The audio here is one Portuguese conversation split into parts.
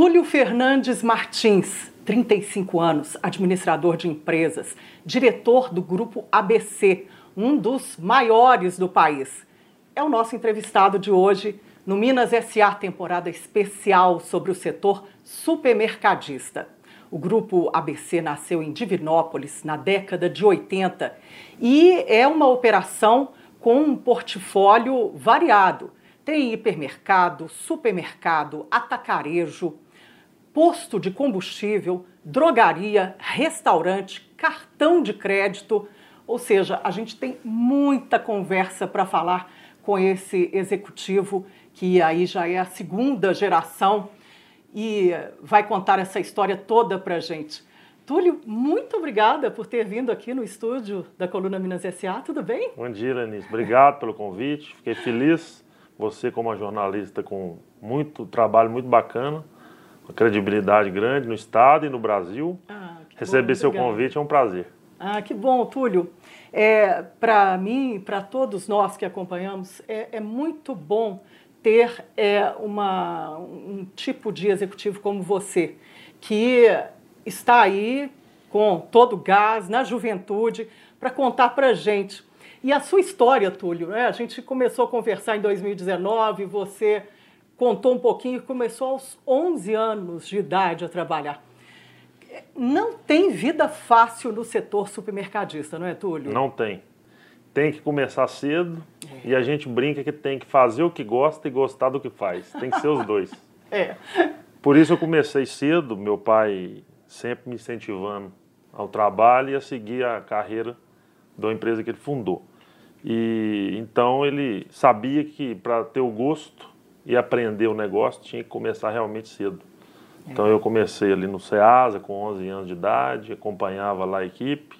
Túlio Fernandes Martins, 35 anos, administrador de empresas, diretor do grupo ABC, um dos maiores do país. É o nosso entrevistado de hoje no Minas SA temporada especial sobre o setor supermercadista. O grupo ABC nasceu em Divinópolis na década de 80 e é uma operação com um portfólio variado. Tem hipermercado, supermercado, atacarejo, posto de combustível, drogaria, restaurante, cartão de crédito. Ou seja, a gente tem muita conversa para falar com esse executivo que aí já é a segunda geração e vai contar essa história toda para a gente. Túlio, muito obrigada por ter vindo aqui no estúdio da Coluna Minas S.A. Tudo bem? Bom dia, Lenice. Obrigado pelo convite. Fiquei feliz. Você, como uma jornalista com muito trabalho, muito bacana, uma credibilidade grande no Estado e no Brasil. Ah, Receber bom, seu convite é um prazer. Ah, que bom, Túlio. É, para mim, para todos nós que acompanhamos, é, é muito bom ter é, uma, um tipo de executivo como você, que está aí com todo o gás, na juventude, para contar para a gente. E a sua história, Túlio, né? a gente começou a conversar em 2019, você contou um pouquinho, começou aos 11 anos de idade a trabalhar. Não tem vida fácil no setor supermercadista, não é, Túlio? Não tem tem que começar cedo é. e a gente brinca que tem que fazer o que gosta e gostar do que faz. Tem que ser os dois. É. Por isso eu comecei cedo, meu pai sempre me incentivando ao trabalho e a seguir a carreira da empresa que ele fundou. E então ele sabia que para ter o gosto e aprender o negócio tinha que começar realmente cedo. Então eu comecei ali no Ceasa com 11 anos de idade, acompanhava lá a equipe,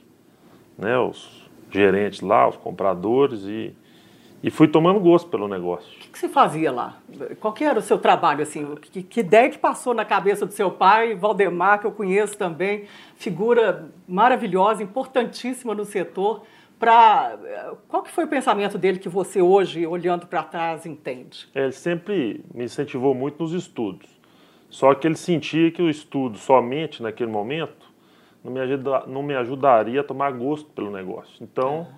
né, os gerentes lá, os compradores e, e fui tomando gosto pelo negócio. O que, que você fazia lá? Qual que era o seu trabalho assim? Que, que ideia que passou na cabeça do seu pai, Valdemar, que eu conheço também, figura maravilhosa, importantíssima no setor. Pra, qual que foi o pensamento dele que você hoje, olhando para trás, entende? Ele sempre me incentivou muito nos estudos. Só que ele sentia que o estudo somente naquele momento não me, ajuda, não me ajudaria a tomar gosto pelo negócio. Então,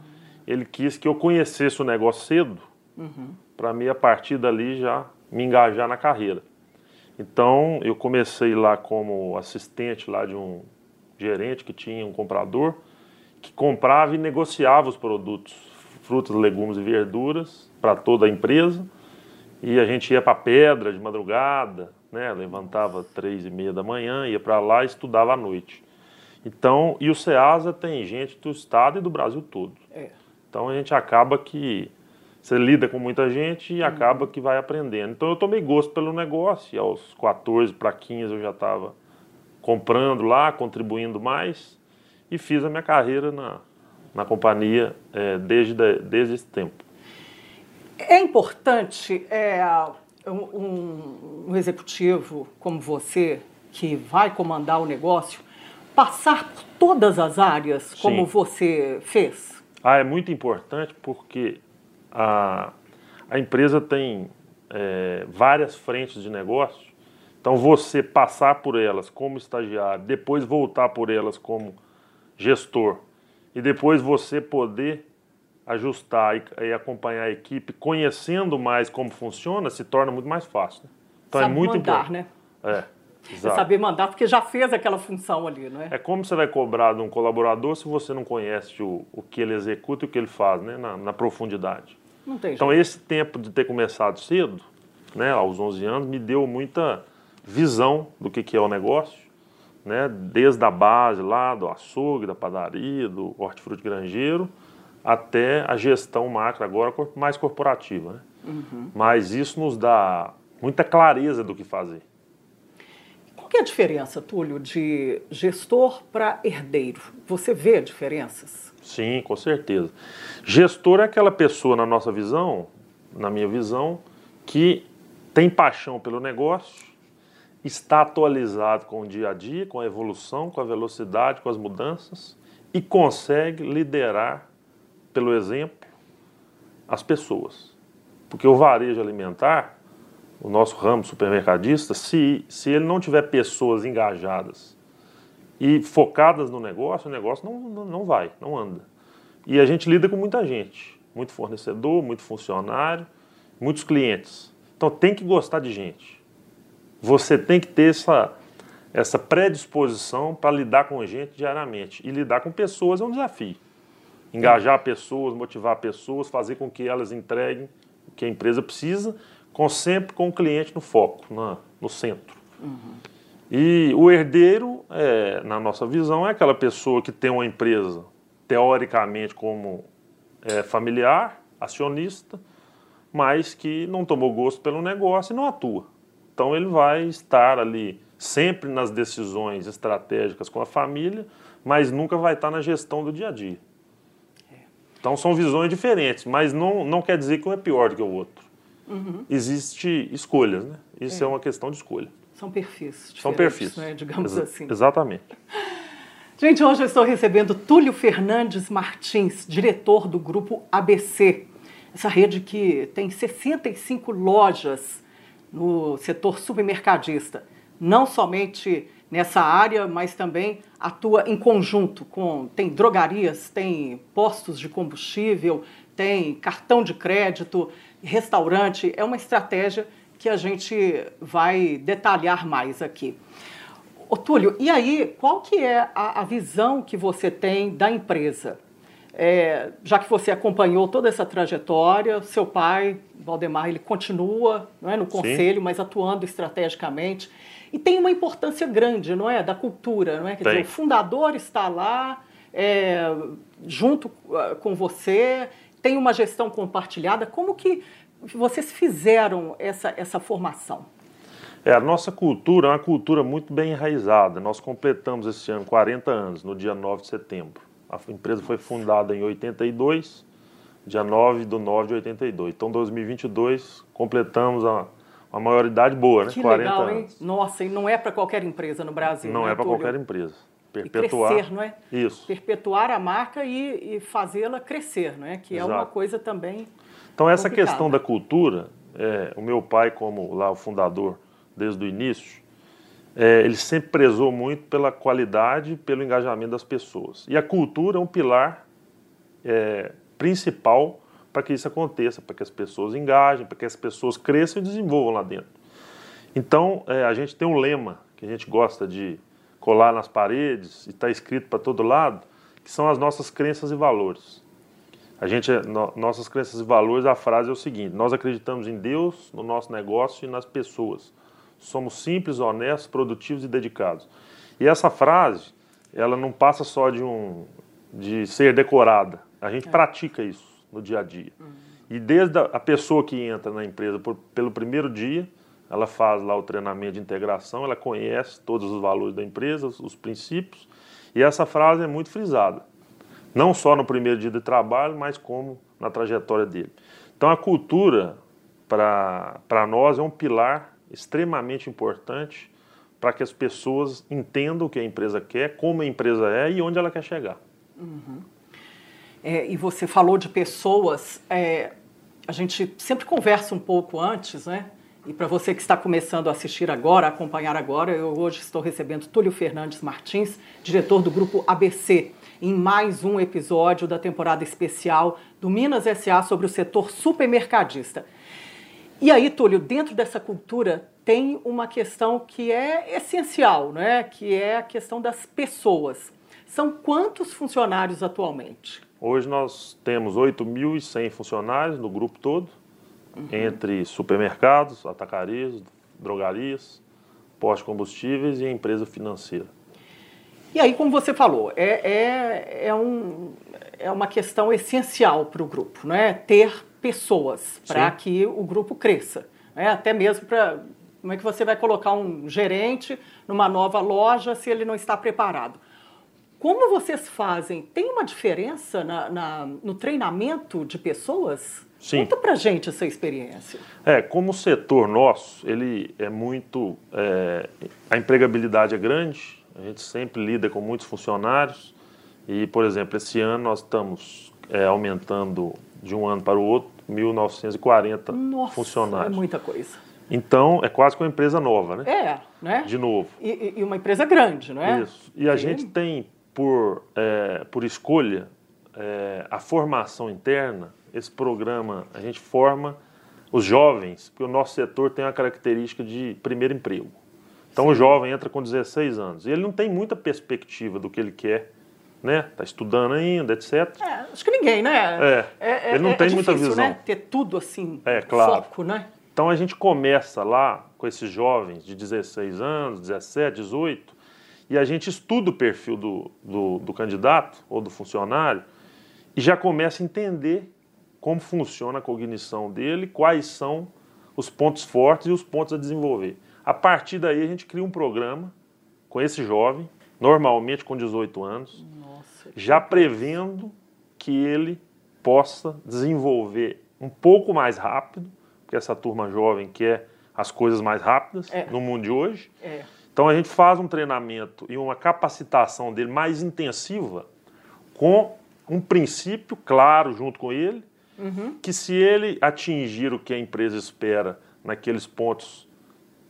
ele quis que eu conhecesse o negócio cedo, uhum. para mim, a partir dali, já me engajar na carreira. Então, eu comecei lá como assistente lá de um gerente que tinha um comprador, que comprava e negociava os produtos, frutas, legumes e verduras, para toda a empresa. E a gente ia para Pedra de madrugada, né? levantava três e meia da manhã, ia para lá e estudava à noite. Então, e o SEASA tem gente do estado e do Brasil todo. É. Então a gente acaba que você lida com muita gente e acaba que vai aprendendo. Então eu tomei gosto pelo negócio e aos 14 para 15 eu já estava comprando lá, contribuindo mais e fiz a minha carreira na, na companhia é, desde, desde esse tempo. É importante é, um, um executivo como você, que vai comandar o negócio, passar por todas as áreas como Sim. você fez? Ah, é muito importante porque a, a empresa tem é, várias frentes de negócio. Então, você passar por elas como estagiário, depois voltar por elas como gestor e depois você poder ajustar e, e acompanhar a equipe, conhecendo mais como funciona, se torna muito mais fácil. Né? Então, é Sabe é muito mandar, importante. né? É. Exato. saber mandar, porque já fez aquela função ali, não é? É como você vai cobrar de um colaborador se você não conhece o, o que ele executa e o que ele faz, né? Na, na profundidade. Não tem então, esse tempo de ter começado cedo, né, aos 11 anos, me deu muita visão do que, que é o negócio, né? Desde a base lá, do açougue, da padaria, do hortifruti granjeiro, até a gestão macro agora mais corporativa, né? Uhum. Mas isso nos dá muita clareza do que fazer que é a diferença, Túlio, de gestor para herdeiro? Você vê diferenças? Sim, com certeza. Gestor é aquela pessoa, na nossa visão, na minha visão, que tem paixão pelo negócio, está atualizado com o dia a dia, com a evolução, com a velocidade, com as mudanças e consegue liderar, pelo exemplo, as pessoas. Porque o varejo alimentar o nosso ramo supermercadista, se, se ele não tiver pessoas engajadas e focadas no negócio, o negócio não, não, vai, não anda. E a gente lida com muita gente, muito fornecedor, muito funcionário, muitos clientes. Então tem que gostar de gente. Você tem que ter essa, essa predisposição para lidar com gente diariamente. E lidar com pessoas é um desafio. Engajar pessoas, motivar pessoas, fazer com que elas entreguem o que a empresa precisa, com sempre com o cliente no foco, na, no centro. Uhum. E o herdeiro, é, na nossa visão, é aquela pessoa que tem uma empresa, teoricamente, como é, familiar, acionista, mas que não tomou gosto pelo negócio e não atua. Então ele vai estar ali sempre nas decisões estratégicas com a família, mas nunca vai estar na gestão do dia a dia. Então são visões diferentes, mas não, não quer dizer que um é pior do que o outro. Uhum. Existe escolhas, né? Isso é. é. uma questão de escolha. São perfis São perfis. Né? digamos Ex assim. Exatamente. Gente, hoje eu estou recebendo Túlio Fernandes Martins, diretor do grupo ABC. Essa rede que tem 65 lojas no setor supermercadista. Não somente nessa área, mas também atua em conjunto com tem drogarias, tem postos de combustível, tem cartão de crédito, restaurante. É uma estratégia que a gente vai detalhar mais aqui. Ô, Túlio, e aí, qual que é a, a visão que você tem da empresa? É, já que você acompanhou toda essa trajetória, seu pai, Valdemar, ele continua não é, no conselho, Sim. mas atuando estrategicamente. E tem uma importância grande, não é? Da cultura, não é? Quer dizer, o fundador está lá é, junto ah, com você, tem uma gestão compartilhada. Como que vocês fizeram essa, essa formação? É, a nossa cultura é uma cultura muito bem enraizada. Nós completamos esse ano 40 anos, no dia 9 de setembro. A empresa foi fundada em 82, dia 9 de 9 de 82. Então, 2022, completamos a uma maioridade boa, né? Que 40 legal, hein? Anos. Nossa, e não é para qualquer empresa no Brasil. Não né, é para qualquer empresa. Perpetuar. E crescer, não é? Isso. Perpetuar a marca e, e fazê-la crescer, não é? Que Exato. é uma coisa também. Então, essa complicada. questão da cultura, é, o meu pai, como lá o fundador desde o início, é, ele sempre prezou muito pela qualidade pelo engajamento das pessoas. E a cultura é um pilar é, principal para que isso aconteça, para que as pessoas engajem, para que as pessoas cresçam e desenvolvam lá dentro. Então, é, a gente tem um lema que a gente gosta de colar nas paredes e está escrito para todo lado, que são as nossas crenças e valores. A gente, no, nossas crenças e valores, a frase é o seguinte: nós acreditamos em Deus, no nosso negócio e nas pessoas. Somos simples, honestos, produtivos e dedicados. E essa frase, ela não passa só de um de ser decorada. A gente é. pratica isso no dia a dia. Uhum. E desde a, pessoa que entra na empresa por, pelo primeiro dia, ela faz lá o treinamento de integração, ela conhece todos os valores da empresa, os, os princípios, e essa frase é muito frisada. Não só no primeiro dia de trabalho, mas como na trajetória dele. Então a cultura, para nós, é um pilar extremamente importante para que as pessoas entendam o que a empresa quer, como a empresa é e onde ela quer chegar. Uhum é, e você falou de pessoas, é, a gente sempre conversa um pouco antes, né? E para você que está começando a assistir agora, a acompanhar agora, eu hoje estou recebendo Túlio Fernandes Martins, diretor do grupo ABC, em mais um episódio da temporada especial do Minas SA sobre o setor supermercadista. E aí, Túlio, dentro dessa cultura tem uma questão que é essencial, né? que é a questão das pessoas. São quantos funcionários atualmente? Hoje nós temos 8.100 funcionários no grupo todo, uhum. entre supermercados, atacarias, drogarias, postos de combustíveis e empresa financeira. E aí, como você falou, é, é, é, um, é uma questão essencial para o grupo, né? ter pessoas para que o grupo cresça. Né? Até mesmo para. Como é que você vai colocar um gerente numa nova loja se ele não está preparado? Como vocês fazem? Tem uma diferença na, na, no treinamento de pessoas? Sim. Conta pra gente essa experiência. É, como o setor nosso, ele é muito. É, a empregabilidade é grande, a gente sempre lida com muitos funcionários. E, por exemplo, esse ano nós estamos é, aumentando de um ano para o outro 1.940 Nossa, funcionários. É muita coisa. Então, é quase que uma empresa nova, né? É, né? De novo. E, e uma empresa grande, não é? Isso. E a gente tem, por, é, por escolha, é, a formação interna. Esse programa, a gente forma os jovens, porque o nosso setor tem a característica de primeiro emprego. Então, Sim. o jovem entra com 16 anos e ele não tem muita perspectiva do que ele quer né? Está estudando ainda, etc. É, acho que ninguém, né? É, é ele não é, tem é muita visão. Né? Ter tudo assim, é, claro. foco, né? Então a gente começa lá com esses jovens de 16 anos, 17, 18, e a gente estuda o perfil do, do, do candidato ou do funcionário e já começa a entender como funciona a cognição dele, quais são os pontos fortes e os pontos a desenvolver. A partir daí a gente cria um programa com esse jovem, normalmente com 18 anos, já prevendo que ele possa desenvolver um pouco mais rápido porque essa turma jovem quer as coisas mais rápidas é. no mundo de hoje. É. Então a gente faz um treinamento e uma capacitação dele mais intensiva com um princípio claro junto com ele, uhum. que se ele atingir o que a empresa espera naqueles pontos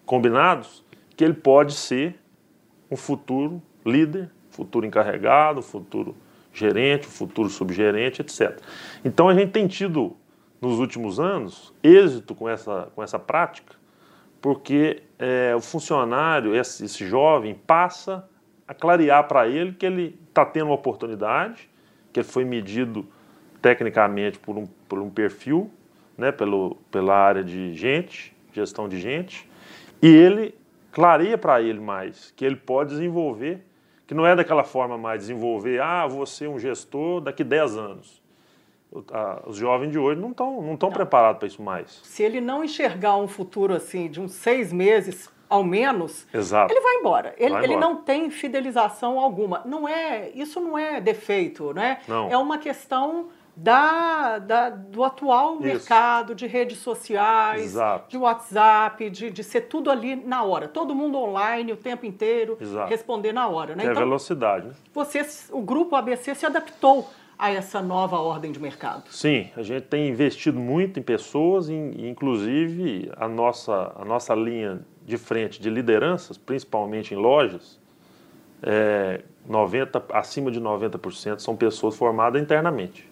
combinados, que ele pode ser um futuro líder, futuro encarregado, futuro gerente, futuro subgerente, etc. Então a gente tem tido nos últimos anos êxito com essa, com essa prática, porque é, o funcionário, esse, esse jovem, passa a clarear para ele que ele está tendo uma oportunidade, que ele foi medido tecnicamente por um, por um perfil, né, pelo, pela área de gente, gestão de gente, e ele clareia para ele mais que ele pode desenvolver, que não é daquela forma mais desenvolver, ah, ser um gestor daqui 10 anos os jovens de hoje não estão não tão preparados para isso mais. Se ele não enxergar um futuro assim de uns seis meses ao menos, Exato. ele vai embora. Ele, vai embora. ele não tem fidelização alguma. Não é isso não é defeito, né? Não. É uma questão da, da, do atual Isso. mercado de redes sociais, Exato. de WhatsApp, de, de ser tudo ali na hora. Todo mundo online o tempo inteiro, Exato. responder na hora. Né? É então, velocidade. Né? Você, o grupo ABC se adaptou a essa nova ordem de mercado? Sim, a gente tem investido muito em pessoas, e inclusive a nossa, a nossa linha de frente de lideranças, principalmente em lojas, é 90, acima de 90% são pessoas formadas internamente.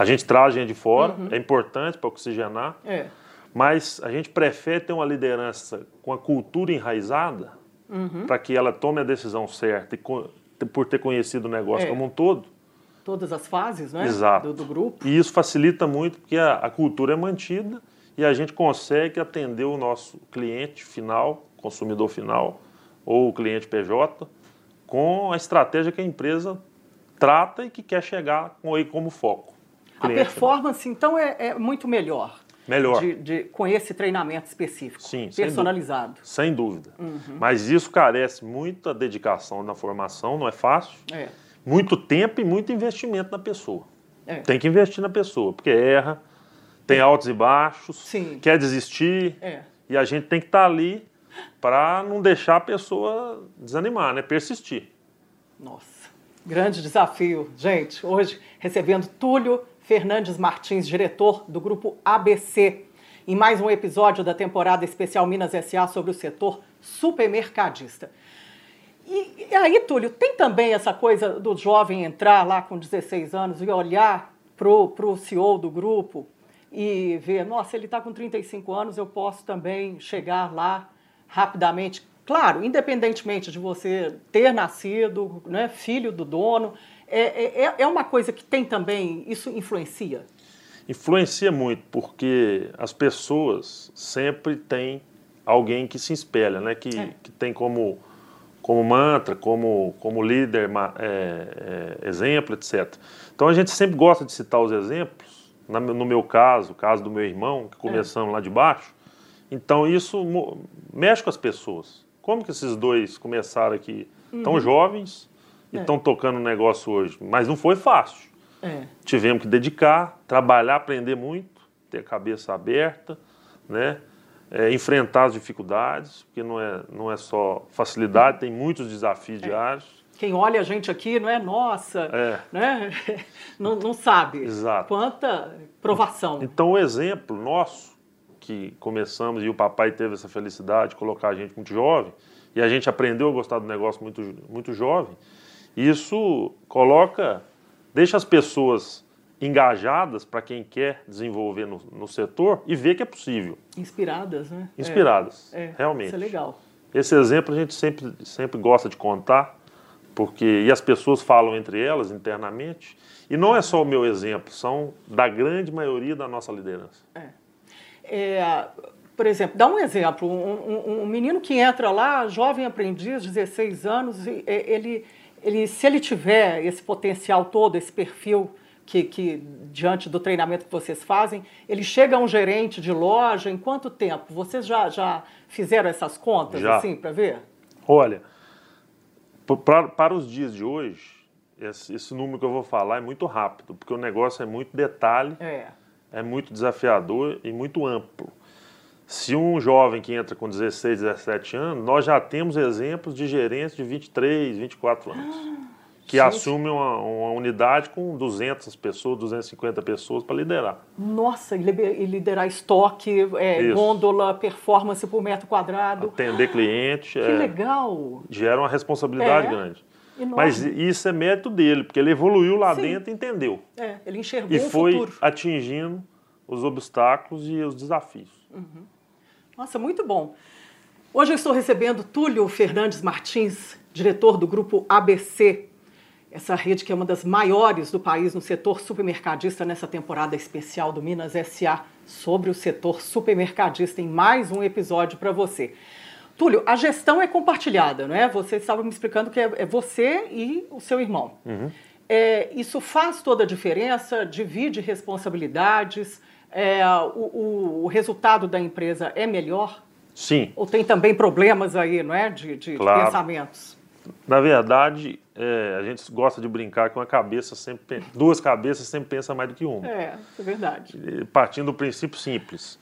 A gente traz gente de fora, uhum. é importante para oxigenar, é. mas a gente prefere ter uma liderança com a cultura enraizada uhum. para que ela tome a decisão certa e por ter conhecido o negócio é. como um todo, todas as fases né? Exato. Do, do grupo. E isso facilita muito porque a, a, cultura é mantida e a gente consegue atender o nosso cliente final, consumidor final, ou o cliente PJ, com a estratégia que a empresa trata e que quer chegar com aí como foco. A performance, final. então, é, é, muito melhor. Melhor. De, de, com esse treinamento específico, Sim, personalizado. Sem dúvida. Sem dúvida. Uhum. Mas isso carece muita dedicação na formação, não é fácil. É muito tempo e muito investimento na pessoa. É. Tem que investir na pessoa, porque erra, tem é. altos e baixos, Sim. quer desistir, é. e a gente tem que estar tá ali para não deixar a pessoa desanimar, né? persistir. Nossa, grande desafio. Gente, hoje recebendo Túlio Fernandes Martins, diretor do grupo ABC, em mais um episódio da temporada especial Minas SA sobre o setor supermercadista. E, e, aí, Túlio, tem também essa coisa do jovem entrar lá com 16 anos e olhar para o CEO do grupo e ver, nossa, ele está com 35 anos, eu posso também chegar lá rapidamente. Claro, independentemente de você ter nascido, né, filho do dono, é, é, é uma coisa que tem também, isso influencia? Influencia muito, porque as pessoas sempre têm alguém que se espelha, né, que, é. que tem como como mantra, como, como líder, é, é, exemplo, etc. Então a gente sempre gosta de citar os exemplos. no meu caso, o caso do meu irmão, que começamos é. lá de baixo. Então isso mexe com as pessoas. Como que esses dois começaram aqui uhum. tão jovens e estão é. tocando o negócio hoje? Mas não foi fácil. É. Tivemos que dedicar, trabalhar, aprender muito, ter a cabeça aberta, né? é, enfrentar as dificuldades, porque não é, não é só facilidade, tem muitos desafios é. diários. Quem olha a gente aqui não é nossa, é. Né? não, não sabe Exato. quanta provação. Então, o exemplo nosso que começamos e o papai teve essa felicidade de colocar a gente muito jovem, e a gente aprendeu a gostar do negócio muito, muito jovem, isso coloca, deixa as pessoas engajadas para quem quer desenvolver no, no, setor e ver que é possível. Inspiradas, né? Inspiradas, é, é, realmente. Isso é legal. Esse exemplo a gente sempre, sempre gosta de contar, porque e as pessoas falam entre elas internamente, e não é só o meu exemplo, são da grande maioria da nossa liderança. É. é por exemplo, dá um exemplo, um, um, um, menino que entra lá, jovem aprendiz, 16 anos, ele, ele, se ele tiver esse potencial todo, esse perfil que, que, diante do treinamento que vocês fazem, ele chega a um gerente de loja em quanto tempo? Vocês já, já fizeram essas contas já. assim para ver? Olha, para, para os dias de hoje, esse, esse, número que eu vou falar é muito rápido, porque o negócio é muito detalhe, é, é muito desafiador e muito amplo. Se um jovem que entra com 16, 17 anos, nós já temos exemplos de gerentes de 23, 24 anos. Ah que Gente. assume uma, uma, unidade com 200 pessoas, 250 pessoas para liderar. Nossa, e liderar estoque, é, gôndola, performance por metro quadrado. Atender cliente. Que é, legal! Gera uma responsabilidade é. grande. Enorme. Mas isso é mérito dele, porque ele evoluiu lá Sim. dentro e entendeu. É, ele enxergou e o foi futuro. atingindo os obstáculos e os desafios. Uhum. Nossa, muito bom. Hoje eu estou recebendo Túlio Fernandes Martins, diretor do grupo ABC, essa rede que é uma das maiores do país no setor supermercadista nessa temporada especial do Minas SA sobre o setor supermercadista em mais um episódio para você. Túlio, a gestão é compartilhada, não é? Você estava me explicando que é, é você e o seu irmão. Uhum. É, isso faz toda a diferença, divide responsabilidades, é, o, o, resultado da empresa é melhor? Sim. Ou tem também problemas aí, não é? De, de claro. pensamentos? Na verdade, é, a gente gosta de brincar que uma cabeça sempre duas cabeças sempre pensa mais do que uma. É, é verdade. Partindo do princípio simples.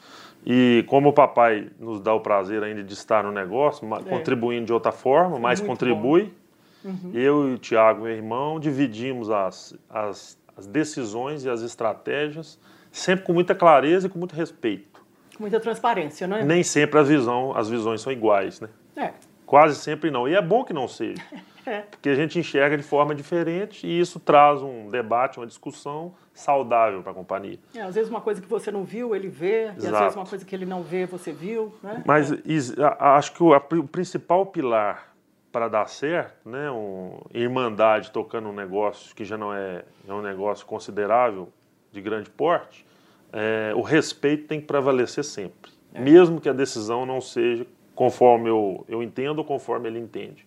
E como o papai nos dá o prazer ainda de estar no negócio, é. contribuindo de outra forma, mas contribui. Uhum. Eu e o Tiago, meu irmão, dividimos as, as, as decisões e as estratégias sempre com muita clareza e com muito respeito. Com muita transparência, não é? Nem sempre as, visão, as visões são iguais, né? É. Quase sempre não. E é bom que não seja. É. Porque a gente enxerga de forma diferente e isso traz um debate, uma discussão saudável para a companhia. É, às vezes uma coisa que você não viu, ele vê, Exato. e às vezes uma coisa que ele não vê, você viu. Né? Mas é. acho que o, o, principal pilar para dar certo, né, um, Irmandade tocando um negócio que já não é, é um negócio considerável, de grande porte, é, o respeito tem que prevalecer sempre. É. Mesmo que a decisão não seja conforme eu, eu entendo ou conforme ele entende.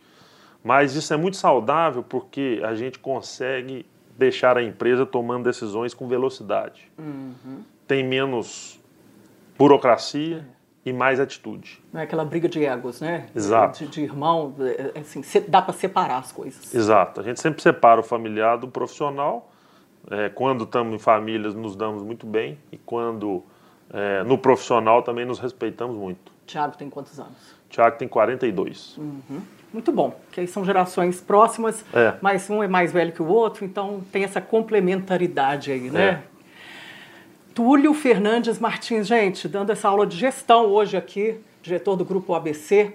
Mas isso é muito saudável porque a gente consegue deixar a empresa tomando decisões com velocidade. Uhum. Tem menos burocracia é. e mais atitude. Não é aquela briga de egos, né? Exato. De, de irmão, é, assim, dá para separar as coisas. Exato. A gente sempre separa o familiar do profissional. É, quando estamos em famílias, nos damos muito bem. E quando é, no profissional também nos respeitamos muito. Tiago tem quantos anos? Tiago tem 42. Uhum. Muito bom, que aí são gerações próximas, é. mas um é mais velho que o outro, então tem essa complementaridade aí, né? É. Túlio Fernandes Martins, gente, dando essa aula de gestão hoje aqui, diretor do Grupo ABC,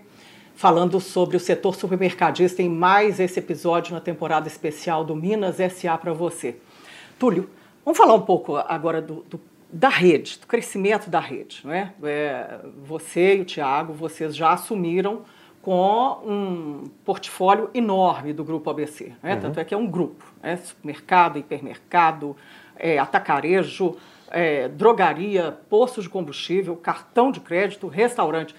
falando sobre o setor supermercadista em mais esse episódio na temporada especial do Minas SA para você. Túlio, vamos falar um pouco agora do, do da rede, do crescimento da rede. Não é? é você e o Tiago, vocês já assumiram com um portfólio enorme do Grupo ABC. Né? Uhum. Tanto é que é um grupo, né? supermercado, hipermercado, é, atacarejo, é, drogaria, postos de combustível, cartão de crédito, restaurante.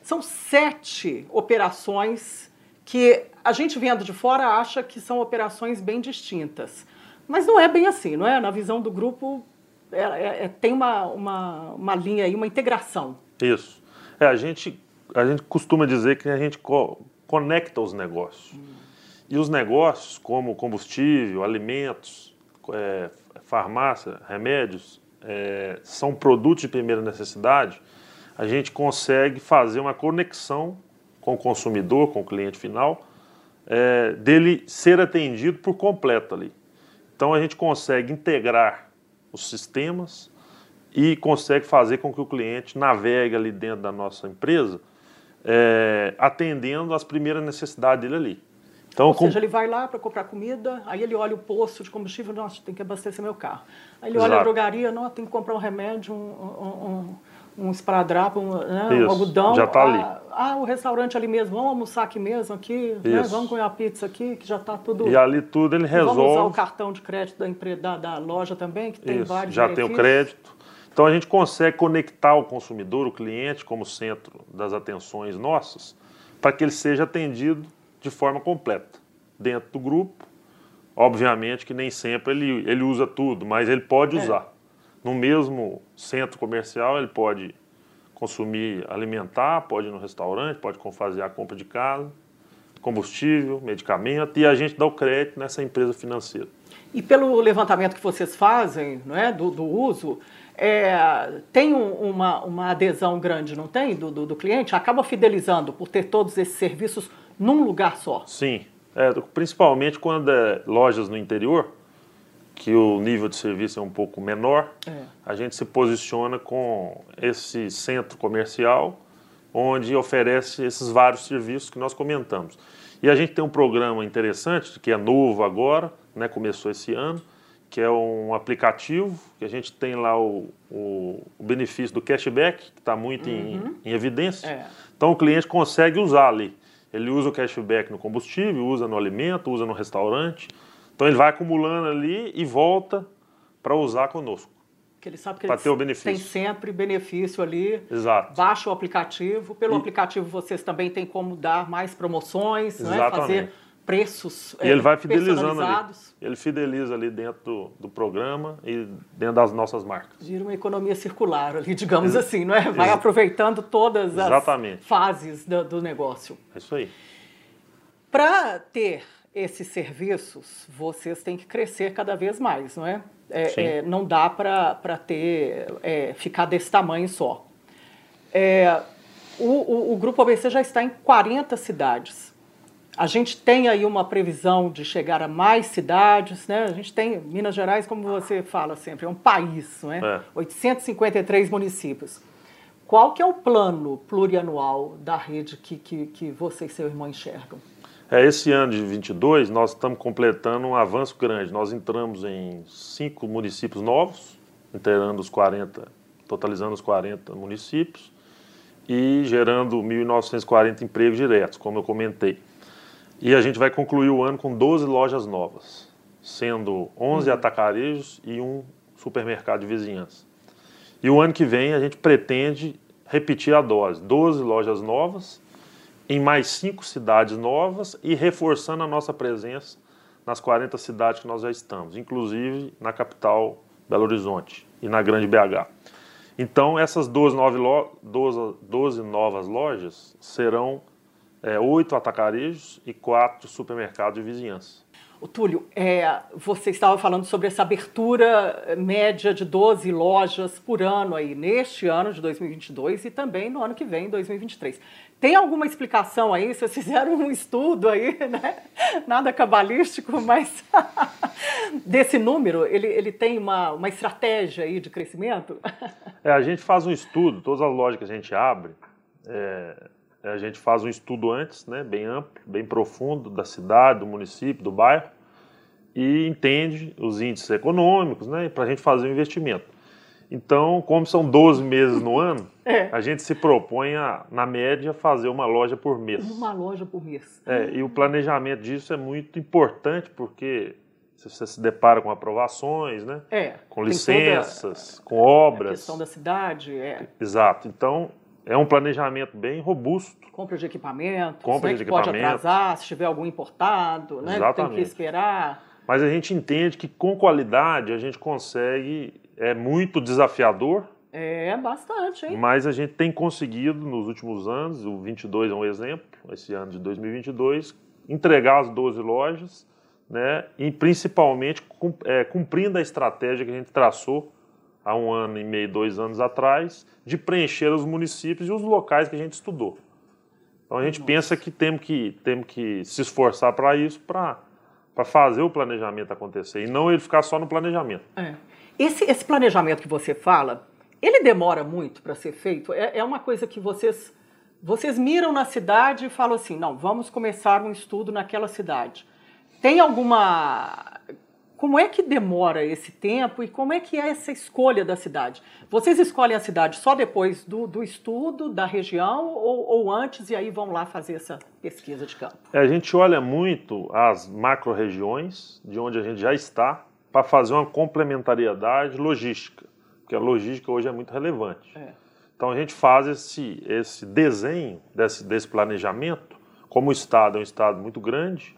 São sete operações que a gente vendo de fora acha que são operações bem distintas. Mas não é bem assim, não é? Na visão do grupo, é, é, é, tem uma, uma, uma linha aí, uma integração. Isso. É, a gente, a gente costuma dizer que a gente co conecta os negócios. Hum. E os negócios, como combustível, alimentos, é, farmácia, remédios, é, são produtos de primeira necessidade, a gente consegue fazer uma conexão com o consumidor, com o cliente final, é, dele ser atendido por completo ali. Então a gente consegue integrar os sistemas e consegue fazer com que o cliente navegue ali dentro da nossa empresa, é, atendendo as primeiras necessidades dele ali. Então, Ou seja, ele vai lá para comprar comida, aí ele olha o posto de combustível, nossa, tem que abastecer meu carro. Aí ele Exato. olha a drogaria, não, tem que comprar um remédio, um, um, um, um esparadrapo, um, né, um algodão. Já está ali. Ah, ah, o restaurante ali mesmo, vamos almoçar aqui mesmo, aqui, né, vamos comer a pizza aqui, que já está tudo... E ali tudo ele resolve... Vamos usar o cartão de crédito da, empre... da, da loja também, que tem Isso. vários Já benefícios. tem o crédito. Então a gente consegue conectar o consumidor, o cliente, como centro das atenções nossas, para que ele seja atendido de forma completa dentro do grupo. Obviamente que nem sempre ele, ele usa tudo, mas ele pode é. usar. No mesmo centro comercial, ele pode consumir alimentar, pode ir no restaurante, pode fazer a compra de casa, combustível, medicamento, e a gente dá o crédito nessa empresa financeira. E pelo levantamento que vocês fazem não é, do, do uso, é, tem um, uma, uma adesão grande, não tem, do, do, do, cliente? Acaba fidelizando por ter todos esses serviços num lugar só? Sim, é, principalmente quando é lojas no interior, que o nível de serviço é um pouco menor, é. a gente se posiciona com esse centro comercial onde oferece esses vários serviços que nós comentamos. E a gente tem um programa interessante, que é novo agora, né, começou esse ano, que é um aplicativo, que a gente tem lá o, o, o benefício do cashback, que está muito uhum. em, em, evidência. É. Então o cliente consegue usar ali. Ele usa o cashback no combustível, usa no alimento, usa no restaurante. Então ele vai acumulando ali e volta para usar conosco. Que ele sabe que ele ter o benefício. tem sempre benefício ali. Exato. Baixa o aplicativo. Pelo e... aplicativo vocês também têm como dar mais promoções, né? fazer preços e ele vai fidelizando ali. Ele fideliza ali dentro do, do, programa e dentro das nossas marcas. Gira uma economia circular ali, digamos Ex assim, não é? Vai Ex aproveitando todas as Exatamente. fases do, do negócio. É isso aí. Para ter esses serviços, vocês têm que crescer cada vez mais, não é? é, é não dá para ter é, ficar desse tamanho só. É, o, o, o Grupo ABC já está em 40 cidades. A gente tem aí uma previsão de chegar a mais cidades, né? A gente tem Minas Gerais, como você fala sempre, é um país, não é? é. 853 municípios. Qual que é o plano plurianual da rede que, que, que você e seu irmão enxergam? É, esse ano de 22, nós estamos completando um avanço grande. Nós entramos em cinco municípios novos, inteirando os 40, totalizando os 40 municípios e gerando 1.940 empregos diretos, como eu comentei. E a gente vai concluir o ano com 12 lojas novas, sendo 11 uhum. atacarejos e um supermercado de vizinhança. E o ano que vem a gente pretende repetir a dose, 12 lojas novas em mais cinco cidades novas e reforçando a nossa presença nas 40 cidades que nós já estamos, inclusive na capital Belo Horizonte e na grande BH. Então, essas 12, 12, 12 novas lojas serão é, oito atacarejos e quatro supermercados de vizinhança. O Túlio, é, você estava falando sobre essa abertura média de 12 lojas por ano aí, neste ano de 2022 e também no ano que vem, 2023. Tem alguma explicação aí? Vocês fizeram um estudo aí, né? Nada cabalístico, mas desse número, ele, ele tem uma, uma estratégia aí de crescimento? É, a gente faz um estudo, todas as lojas que a gente abre, é, a gente faz um estudo antes, né, bem amplo, bem profundo da cidade, do município, do bairro, e entende os índices econômicos, né, para a gente fazer o um investimento. Então, como são 12 meses no ano, é. a gente se propõe a, na média, fazer uma loja por mês. Uma loja por mês. É, e o planejamento disso é muito importante, porque você se depara com aprovações, né? É, com licenças, com obras. A questão da cidade, é. Exato. Então, é um planejamento bem robusto. Compra de equipamentos, Compra né, de que pode atrasar se tiver algum importado, né, Exatamente. tem que esperar. Mas a gente entende que com qualidade a gente consegue, é muito desafiador. É, bastante, hein? Mas a gente tem conseguido nos últimos anos, o 22 é um exemplo, esse ano de 2022, entregar as 12 lojas, né, e principalmente é, cumprindo a estratégia que a gente traçou há um ano e meio, dois anos atrás, de preencher os municípios e os locais que a gente estudou. Então a gente Nossa. pensa que temos que, temos que se esforçar para isso, para fazer o planejamento acontecer, e não ele ficar só no planejamento. É. Esse, esse planejamento que você fala, Ele demora muito para ser feito? É, é uma coisa que vocês vocês miram na cidade e falam assim, não, vamos começar um estudo naquela cidade. Tem alguma como é que demora esse tempo e como é que é essa escolha da cidade? Vocês escolhem a cidade só depois do, do estudo da região ou, ou, antes e aí vão lá fazer essa pesquisa de campo? É, a gente olha muito as macro-regiões de onde a gente já está para fazer uma complementariedade logística, porque a logística hoje é muito relevante. É. Então a gente faz esse, esse desenho desse, desse planejamento, como o Estado é um Estado muito grande,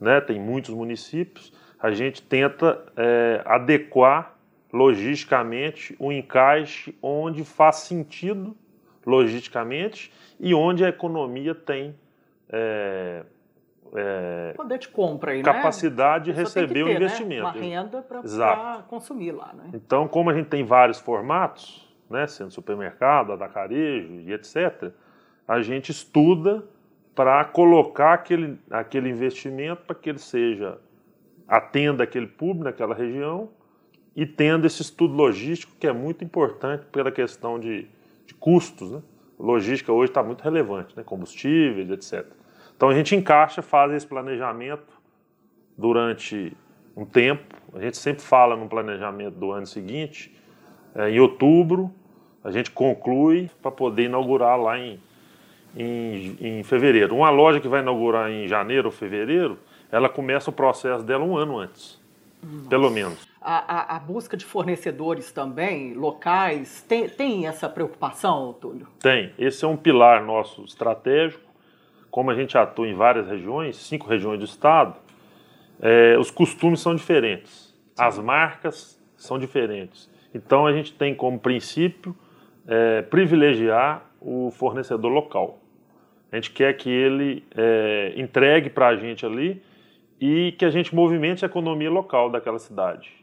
né, tem muitos municípios, a gente tenta é, adequar logisticamente o encaixe onde faz sentido logisticamente e onde a economia tem é, é, poder de compra aí, né? capacidade né? de receber ter, o investimento. Né? Uma renda para consumir lá. Né? Então, como a gente tem vários formatos, né, sendo supermercado, atacarejo e etc., a gente estuda para colocar aquele, aquele investimento para que ele seja atenda aquele público naquela região e tendo esse estudo logístico que é muito importante pela questão de, de custos. Né? Logística hoje está muito relevante, né? combustíveis, etc. Então a gente encaixa, faz esse planejamento durante um tempo. A gente sempre fala no planejamento do ano seguinte. É, em outubro, a gente conclui para poder inaugurar lá em, em, em fevereiro. Uma loja que vai inaugurar em janeiro ou fevereiro, ela começa o processo dela um ano antes, Nossa. pelo menos. A, a, a, busca de fornecedores também, locais, tem, tem essa preocupação, Túlio? Tem. Esse é um pilar nosso estratégico. Como a gente atua em várias regiões, cinco regiões do estado, é, os costumes são diferentes, as marcas são diferentes. Então a gente tem como princípio é, privilegiar o fornecedor local. A gente quer que ele é, entregue para a gente ali e que a gente movimente a economia local daquela cidade.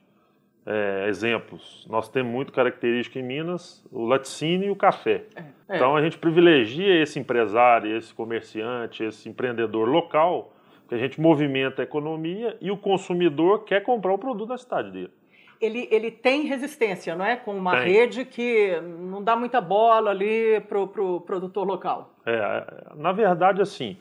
É, exemplos, nós temos muito característica em Minas, o laticínio e o café. É, é. Então a gente privilegia esse empresário, esse comerciante, esse empreendedor local, que a gente movimenta a economia e o consumidor quer comprar o produto da cidade dele. Ele, ele tem resistência, não é? Com uma tem. rede que não dá muita bola ali para o pro produtor local. É, na verdade, assim,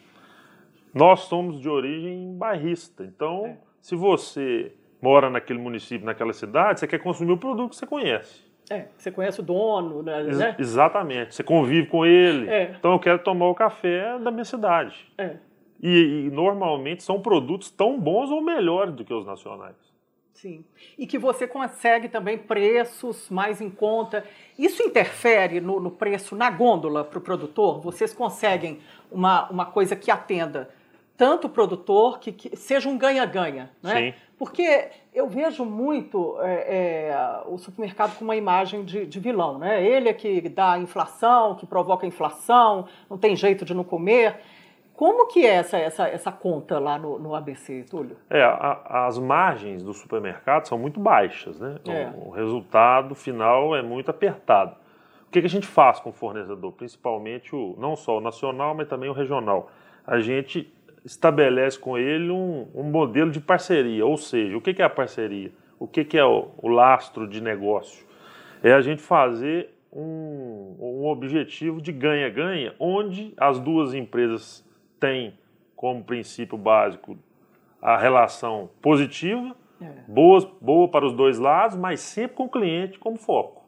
nós somos de origem bairrista. Então, é. se você mora naquele município, naquela cidade, você quer consumir o produto que você conhece. É, você conhece o dono, né? Ex né? exatamente. Você convive com ele. É. Então, eu quero tomar o café da minha cidade. É. E, e normalmente são produtos tão bons ou melhores do que os nacionais. Sim. E que você consegue também preços mais em conta. Isso interfere no, no preço na gôndola para o produtor? Vocês conseguem uma, uma coisa que atenda tanto o produtor, que, que seja um ganha-ganha. Né? Sim. Porque eu vejo muito é, é, o supermercado com uma imagem de, de, vilão. Né? Ele é que dá inflação, que provoca inflação, não tem jeito de não comer. Como que é essa, essa, essa conta lá no, no ABC, Túlio? É, a, as margens do supermercado são muito baixas, né? É. O, o, resultado final é muito apertado. O que, que a gente faz com o fornecedor? Principalmente o, não só o nacional, mas também o regional. A gente estabelece com ele um, um modelo de parceria. Ou seja, o que, é a parceria? O que, que é o, o, lastro de negócio? É a gente fazer um, um objetivo de ganha-ganha, onde as duas empresas têm como princípio básico a relação positiva, é. boa, boa para os dois lados, mas sempre com o cliente como foco.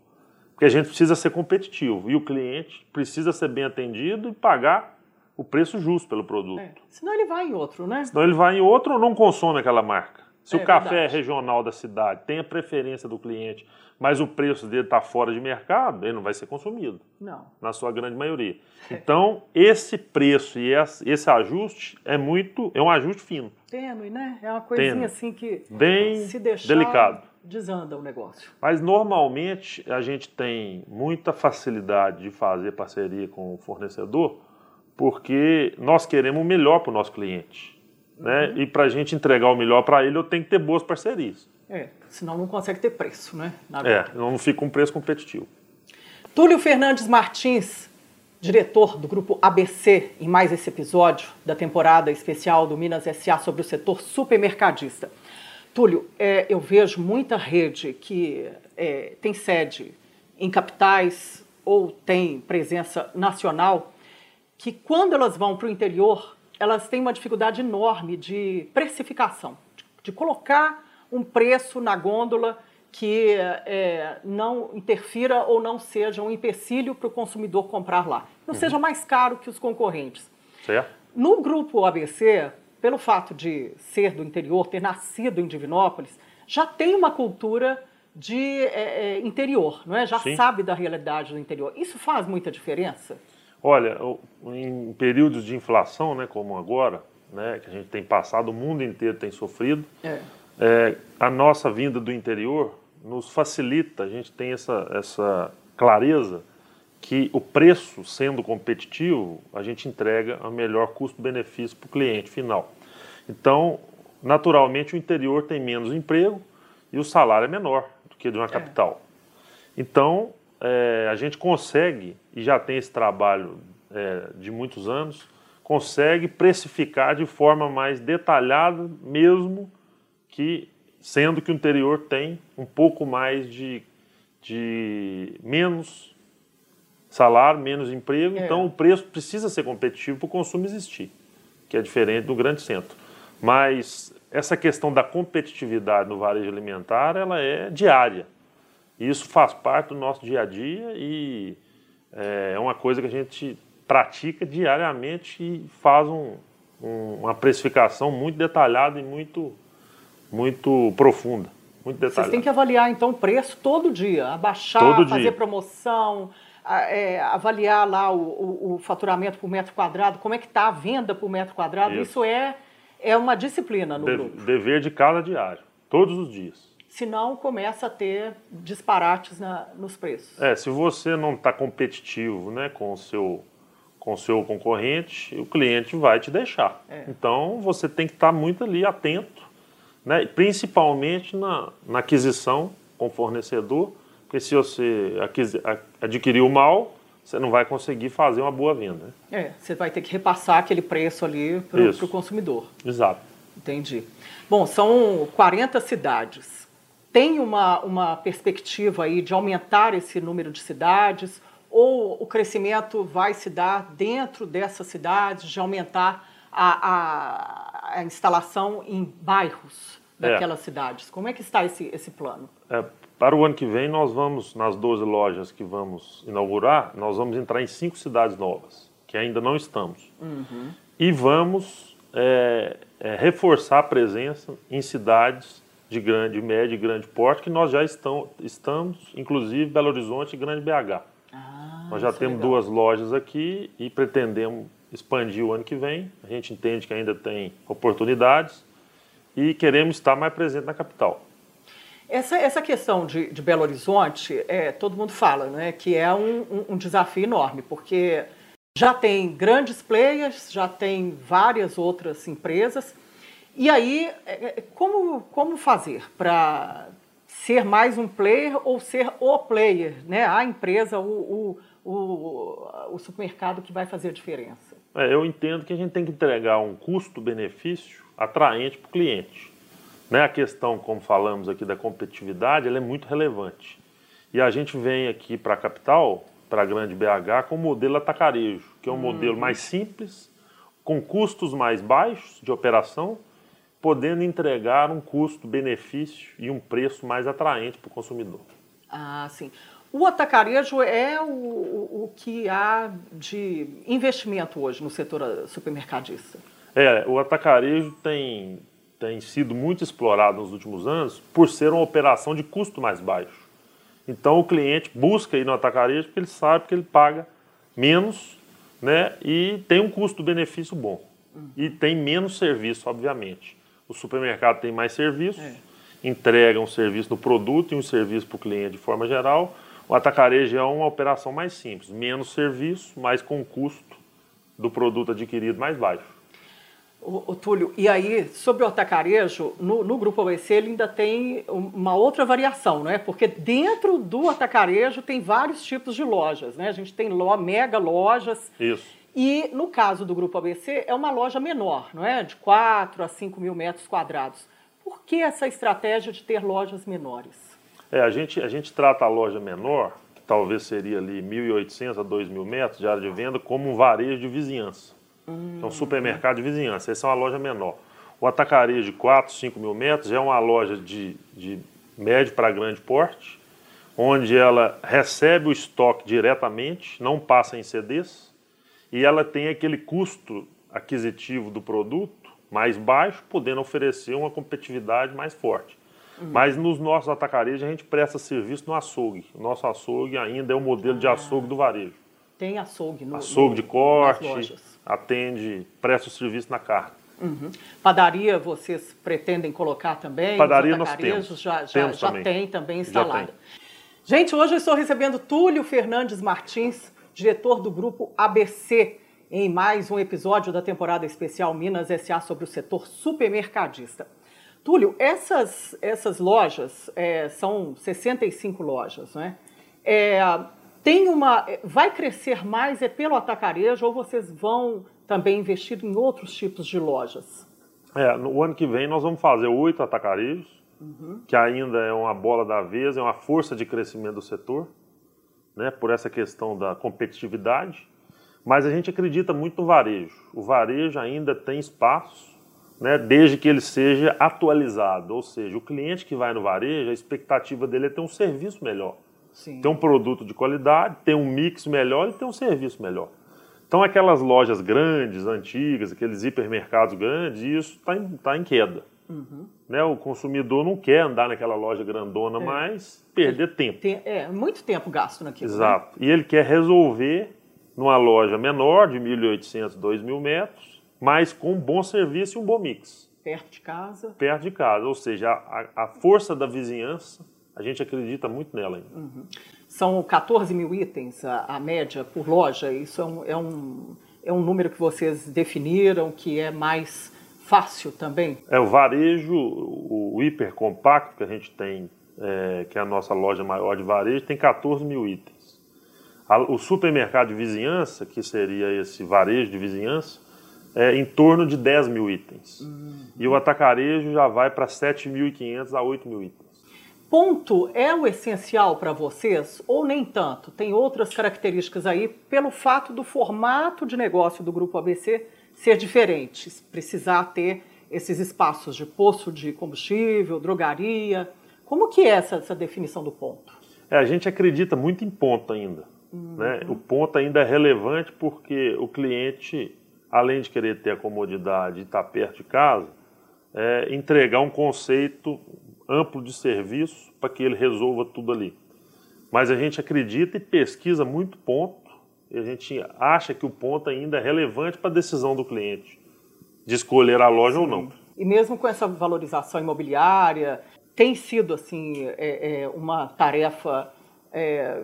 Porque a gente precisa ser competitivo e o cliente precisa ser bem atendido e pagar o preço justo pelo produto. É. Senão ele vai em outro, né? Senão ele vai em outro ou não consome aquela marca. Se é, o café verdade. é regional da cidade, tem a preferência do cliente, mas o preço dele está fora de mercado, ele não vai ser consumido. Não. Na sua grande maioria. Então, esse preço e esse ajuste é muito. é um ajuste fino. Tênue, né? É uma coisinha Tênue. assim que Bem se deixar, delicado. desanda o negócio. Mas normalmente a gente tem muita facilidade de fazer parceria com o fornecedor porque nós queremos o melhor para o nosso cliente. Né? Uhum. E para a gente entregar o melhor para ele, eu tenho que ter boas parcerias. É, senão não consegue ter preço, né? é, não fica um preço competitivo. Túlio Fernandes Martins, diretor do grupo ABC, em mais esse episódio da temporada especial do Minas SA sobre o setor supermercadista. Túlio, é, eu vejo muita rede que é, tem sede em capitais ou têm presença nacional, que quando elas vão para o interior, elas têm uma dificuldade enorme de precificação, de, colocar um preço na gôndola que é, não interfira ou não seja um empecilho para o consumidor comprar lá. Não uhum. seja mais caro que os concorrentes. Certo. No grupo ABC, pelo fato de ser do interior, ter nascido em Divinópolis, já tem uma cultura de é, é, interior, não é? Já Sim. sabe da realidade do interior. Isso faz muita diferença? Olha, em períodos de inflação, né, como agora, né, que a gente tem passado, o mundo inteiro tem sofrido, é. É, a nossa vinda do interior nos facilita, a gente tem essa, essa clareza que o preço sendo competitivo, a gente entrega a melhor custo-benefício para o cliente final. Então, naturalmente, o interior tem menos emprego e o salário é menor do que de uma é. capital. Então, é, a gente consegue, e já tem esse trabalho é, de muitos anos, consegue precificar de forma mais detalhada, mesmo que sendo que o interior tem um pouco mais de, de menos salário, menos emprego, é. então o preço precisa ser competitivo para o consumo existir, que é diferente do grande centro. Mas essa questão da competitividade no varejo alimentar, ela é diária. Isso faz parte do nosso dia a dia e é uma coisa que a gente pratica diariamente e faz um, um, uma precificação muito detalhada e muito muito profunda, muito detalhada. Vocês têm que avaliar então o preço todo dia, abaixar, todo fazer dia. promoção, é, avaliar lá o, o, o, faturamento por metro quadrado, como é que está a venda por metro quadrado. Isso, Isso é, é uma disciplina no de, grupo. Dever de cada diário, todos os dias. Senão começa a ter disparates na, nos preços. É, se você não está competitivo né, com o seu com o seu concorrente, o cliente vai te deixar. É. Então você tem que estar tá muito ali atento né? principalmente na, na aquisição com o fornecedor, porque se você adquiriu mal, você não vai conseguir fazer uma boa venda. É, você vai ter que repassar aquele preço ali para o consumidor. Exato. Entendi. Bom, são 40 cidades. Tem uma, uma perspectiva aí de aumentar esse número de cidades ou o crescimento vai se dar dentro dessas cidades, de aumentar a, a, a instalação em bairros daquelas é. cidades? Como é que está esse, esse plano? É, para o ano que vem, nós vamos, nas 12 lojas que vamos inaugurar, nós vamos entrar em cinco cidades novas, que ainda não estamos. Uhum. E vamos é, é reforçar a presença em cidades de grande, médio e grande porte, que nós já estão, estamos, inclusive Belo Horizonte e Grande BH. Ah, nós já temos é duas lojas aqui e pretendemos expandir o ano que vem. A gente entende que ainda tem oportunidades e queremos estar mais presente na capital. Essa, essa questão de, de Belo Horizonte, é, todo mundo fala né, que é um, um, um desafio enorme, porque já tem grandes players, já tem várias outras empresas. E aí, é, é, como, como fazer para ser mais um player ou ser o player, né? a empresa, o, o, o, o supermercado que vai fazer a diferença? É, eu entendo que a gente tem que entregar um custo-benefício atraente para o cliente. Né? A questão, como falamos aqui, da competitividade, ela é muito relevante. E a gente vem aqui para a capital, para a grande BH, com o modelo atacarejo, que é um modelo uhum. mais simples, com custos mais baixos de operação, podendo entregar um custo-benefício e um preço mais atraente para o consumidor. Ah, sim. O atacarejo é o, o, que há de investimento hoje no setor supermercadista. É, o atacarejo tem, tem sido muito explorado nos últimos anos por ser uma operação de custo mais baixo. Então o cliente busca ir no atacarejo porque ele sabe que ele paga menos né, e tem um custo-benefício bom. Uhum. E tem menos serviço, obviamente. O supermercado tem mais serviço, é. entrega um serviço no produto e um serviço para o cliente de forma geral. O atacarejo é uma operação mais simples, menos serviço, mas com custo do produto adquirido mais baixo. O, o, Túlio, e aí, sobre o atacarejo, no, no Grupo ABC ele ainda tem uma outra variação, não é? Porque dentro do atacarejo tem vários tipos de lojas, né? A gente tem lo, mega lojas. Isso. E no caso do Grupo ABC é uma loja menor, não é? De 4 a 5 mil metros quadrados. Por que essa estratégia de ter lojas menores? É, a gente, a gente trata a loja menor talvez seria ali 1.800 a 2.000 metros de área de venda, como um varejo de vizinhança. Hum. É um supermercado de vizinhança. Essa é uma loja menor. O atacarejo de 4, 5 mil metros é uma loja de, de médio para grande porte, onde ela recebe o estoque diretamente, não passa em CDs, e ela tem aquele custo aquisitivo do produto mais baixo, podendo oferecer uma competitividade mais forte. Uhum. Mas nos nossos atacarejos a gente presta serviço no açougue. O nosso açougue ainda é o modelo de açougue do varejo. Tem açougue no Açougue de corte, atende, presta o serviço na carne. Uhum. Padaria vocês pretendem colocar também? Padaria nós temos. Já, já, temos já também. tem também instalada. Gente, hoje eu estou recebendo Túlio Fernandes Martins, diretor do grupo ABC, em mais um episódio da temporada especial Minas SA sobre o setor supermercadista. Túlio, essas, essas lojas, é, são 65 lojas, né? É, tem uma, vai crescer mais é pelo atacarejo ou vocês vão também investir em outros tipos de lojas? É, no ano que vem nós vamos fazer oito atacarejos, uhum. que ainda é uma bola da vez, é uma força de crescimento do setor, né, por essa questão da competitividade. Mas a gente acredita muito no varejo. O varejo ainda tem espaço, né, desde que ele seja atualizado. Ou seja, o cliente que vai no varejo, a expectativa dele é ter um serviço melhor. Sim. Ter um produto de qualidade, ter um mix melhor e ter um serviço melhor. Então, aquelas lojas grandes, antigas, aqueles hipermercados grandes, isso está em, tá em queda. Uhum. Né? O consumidor não quer andar naquela loja grandona, é. mas perder tempo. Tem, é, muito tempo gasto naquilo. Né? Exato. Né? E ele quer resolver numa loja menor, de 1.800, 2.000 metros, mas com um bom serviço e um bom mix. Perto de casa. Perto de casa. Ou seja, a, a força da vizinhança, a gente acredita muito nela ainda. Uhum. São 14 mil itens a, a média por loja. Isso é um, é, um, é um número que vocês definiram, que é mais fácil também? É, o varejo, o, o hiper compacto que a gente tem, é, que é a nossa loja maior de varejo, tem 14 mil itens. O supermercado de vizinhança, que seria esse varejo de vizinhança, é em torno de 10 mil itens. Uhum. E o atacarejo já vai para 7.500 a 8 mil itens. Ponto é o essencial para vocês ou nem tanto? Tem outras características aí pelo fato do formato de negócio do Grupo ABC ser diferente, precisar ter esses espaços de poço de combustível, drogaria. Como que é essa, essa definição do ponto? É, a gente acredita muito em ponto ainda. Uhum. Né? O ponto ainda é relevante porque o cliente, além de querer ter a comodidade de estar perto de casa, é entregar um conceito amplo de serviço para que ele resolva tudo ali. Mas a gente acredita e pesquisa muito ponto, e a gente acha que o ponto ainda é relevante para a decisão do cliente de escolher a loja Sim. ou não. E mesmo com essa valorização imobiliária, tem sido assim é, é uma tarefa é,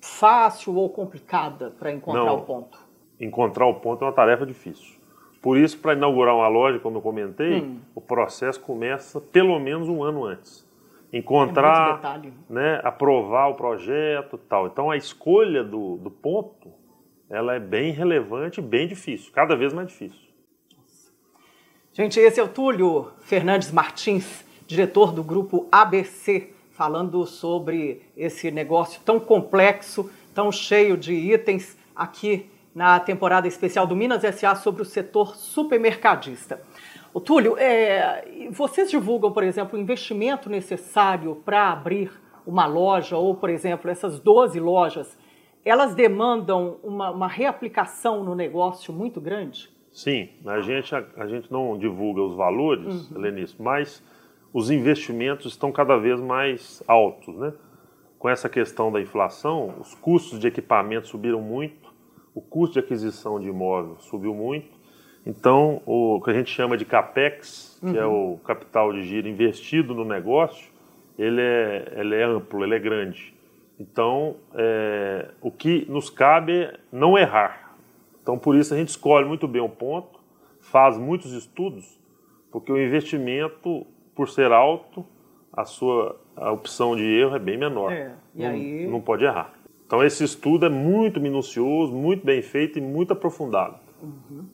fácil ou complicada para encontrar não, o ponto? Encontrar o ponto é uma tarefa difícil. Por isso, para inaugurar uma loja, como eu comentei, hum. o processo começa pelo menos um ano antes. Encontrar, é né, aprovar o projeto tal. Então, a escolha do, do ponto, ela é bem relevante bem difícil, cada vez mais difícil. Gente, esse é o Túlio Fernandes Martins, diretor do grupo ABC, falando sobre esse negócio tão complexo, tão cheio de itens aqui na temporada especial do Minas SA sobre o setor supermercadista. O Túlio, é, vocês divulgam, por exemplo, o investimento necessário para abrir uma loja, ou, por exemplo, essas 12 lojas, elas demandam uma, uma reaplicação no negócio muito grande? Sim, a gente, a, a gente não divulga os valores, uhum. Helenice, mas os investimentos estão cada vez mais altos. Né? Com essa questão da inflação, os custos de equipamento subiram muito, o custo de aquisição de imóvel subiu muito. Então, o que a gente chama de CAPEX, que é uhum. o capital de giro investido no negócio, ele é, ele é amplo, ele é grande. Então, é, o que nos cabe é não errar. Então, por isso a gente escolhe muito bem o ponto, faz muitos estudos, porque o investimento, por ser alto, a sua a opção de erro é bem menor. É, não, aí... não pode errar. Então esse estudo é muito minucioso, muito bem feito e muito aprofundado. Uhum.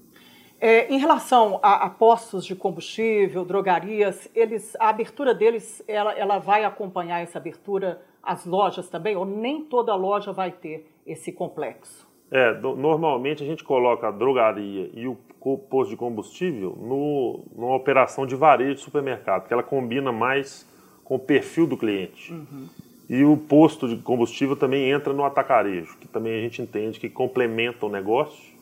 É, em relação a, a, postos de combustível, drogarias, eles, a abertura deles, ela, ela vai acompanhar essa abertura as lojas também, ou nem toda loja vai ter esse complexo? É, normalmente a gente coloca a drogaria e o posto de combustível no, numa operação de varejo de supermercado, porque ela combina mais com o perfil do cliente. Uhum. E o posto de combustível também entra no atacarejo, que também a gente entende que complementa o negócio,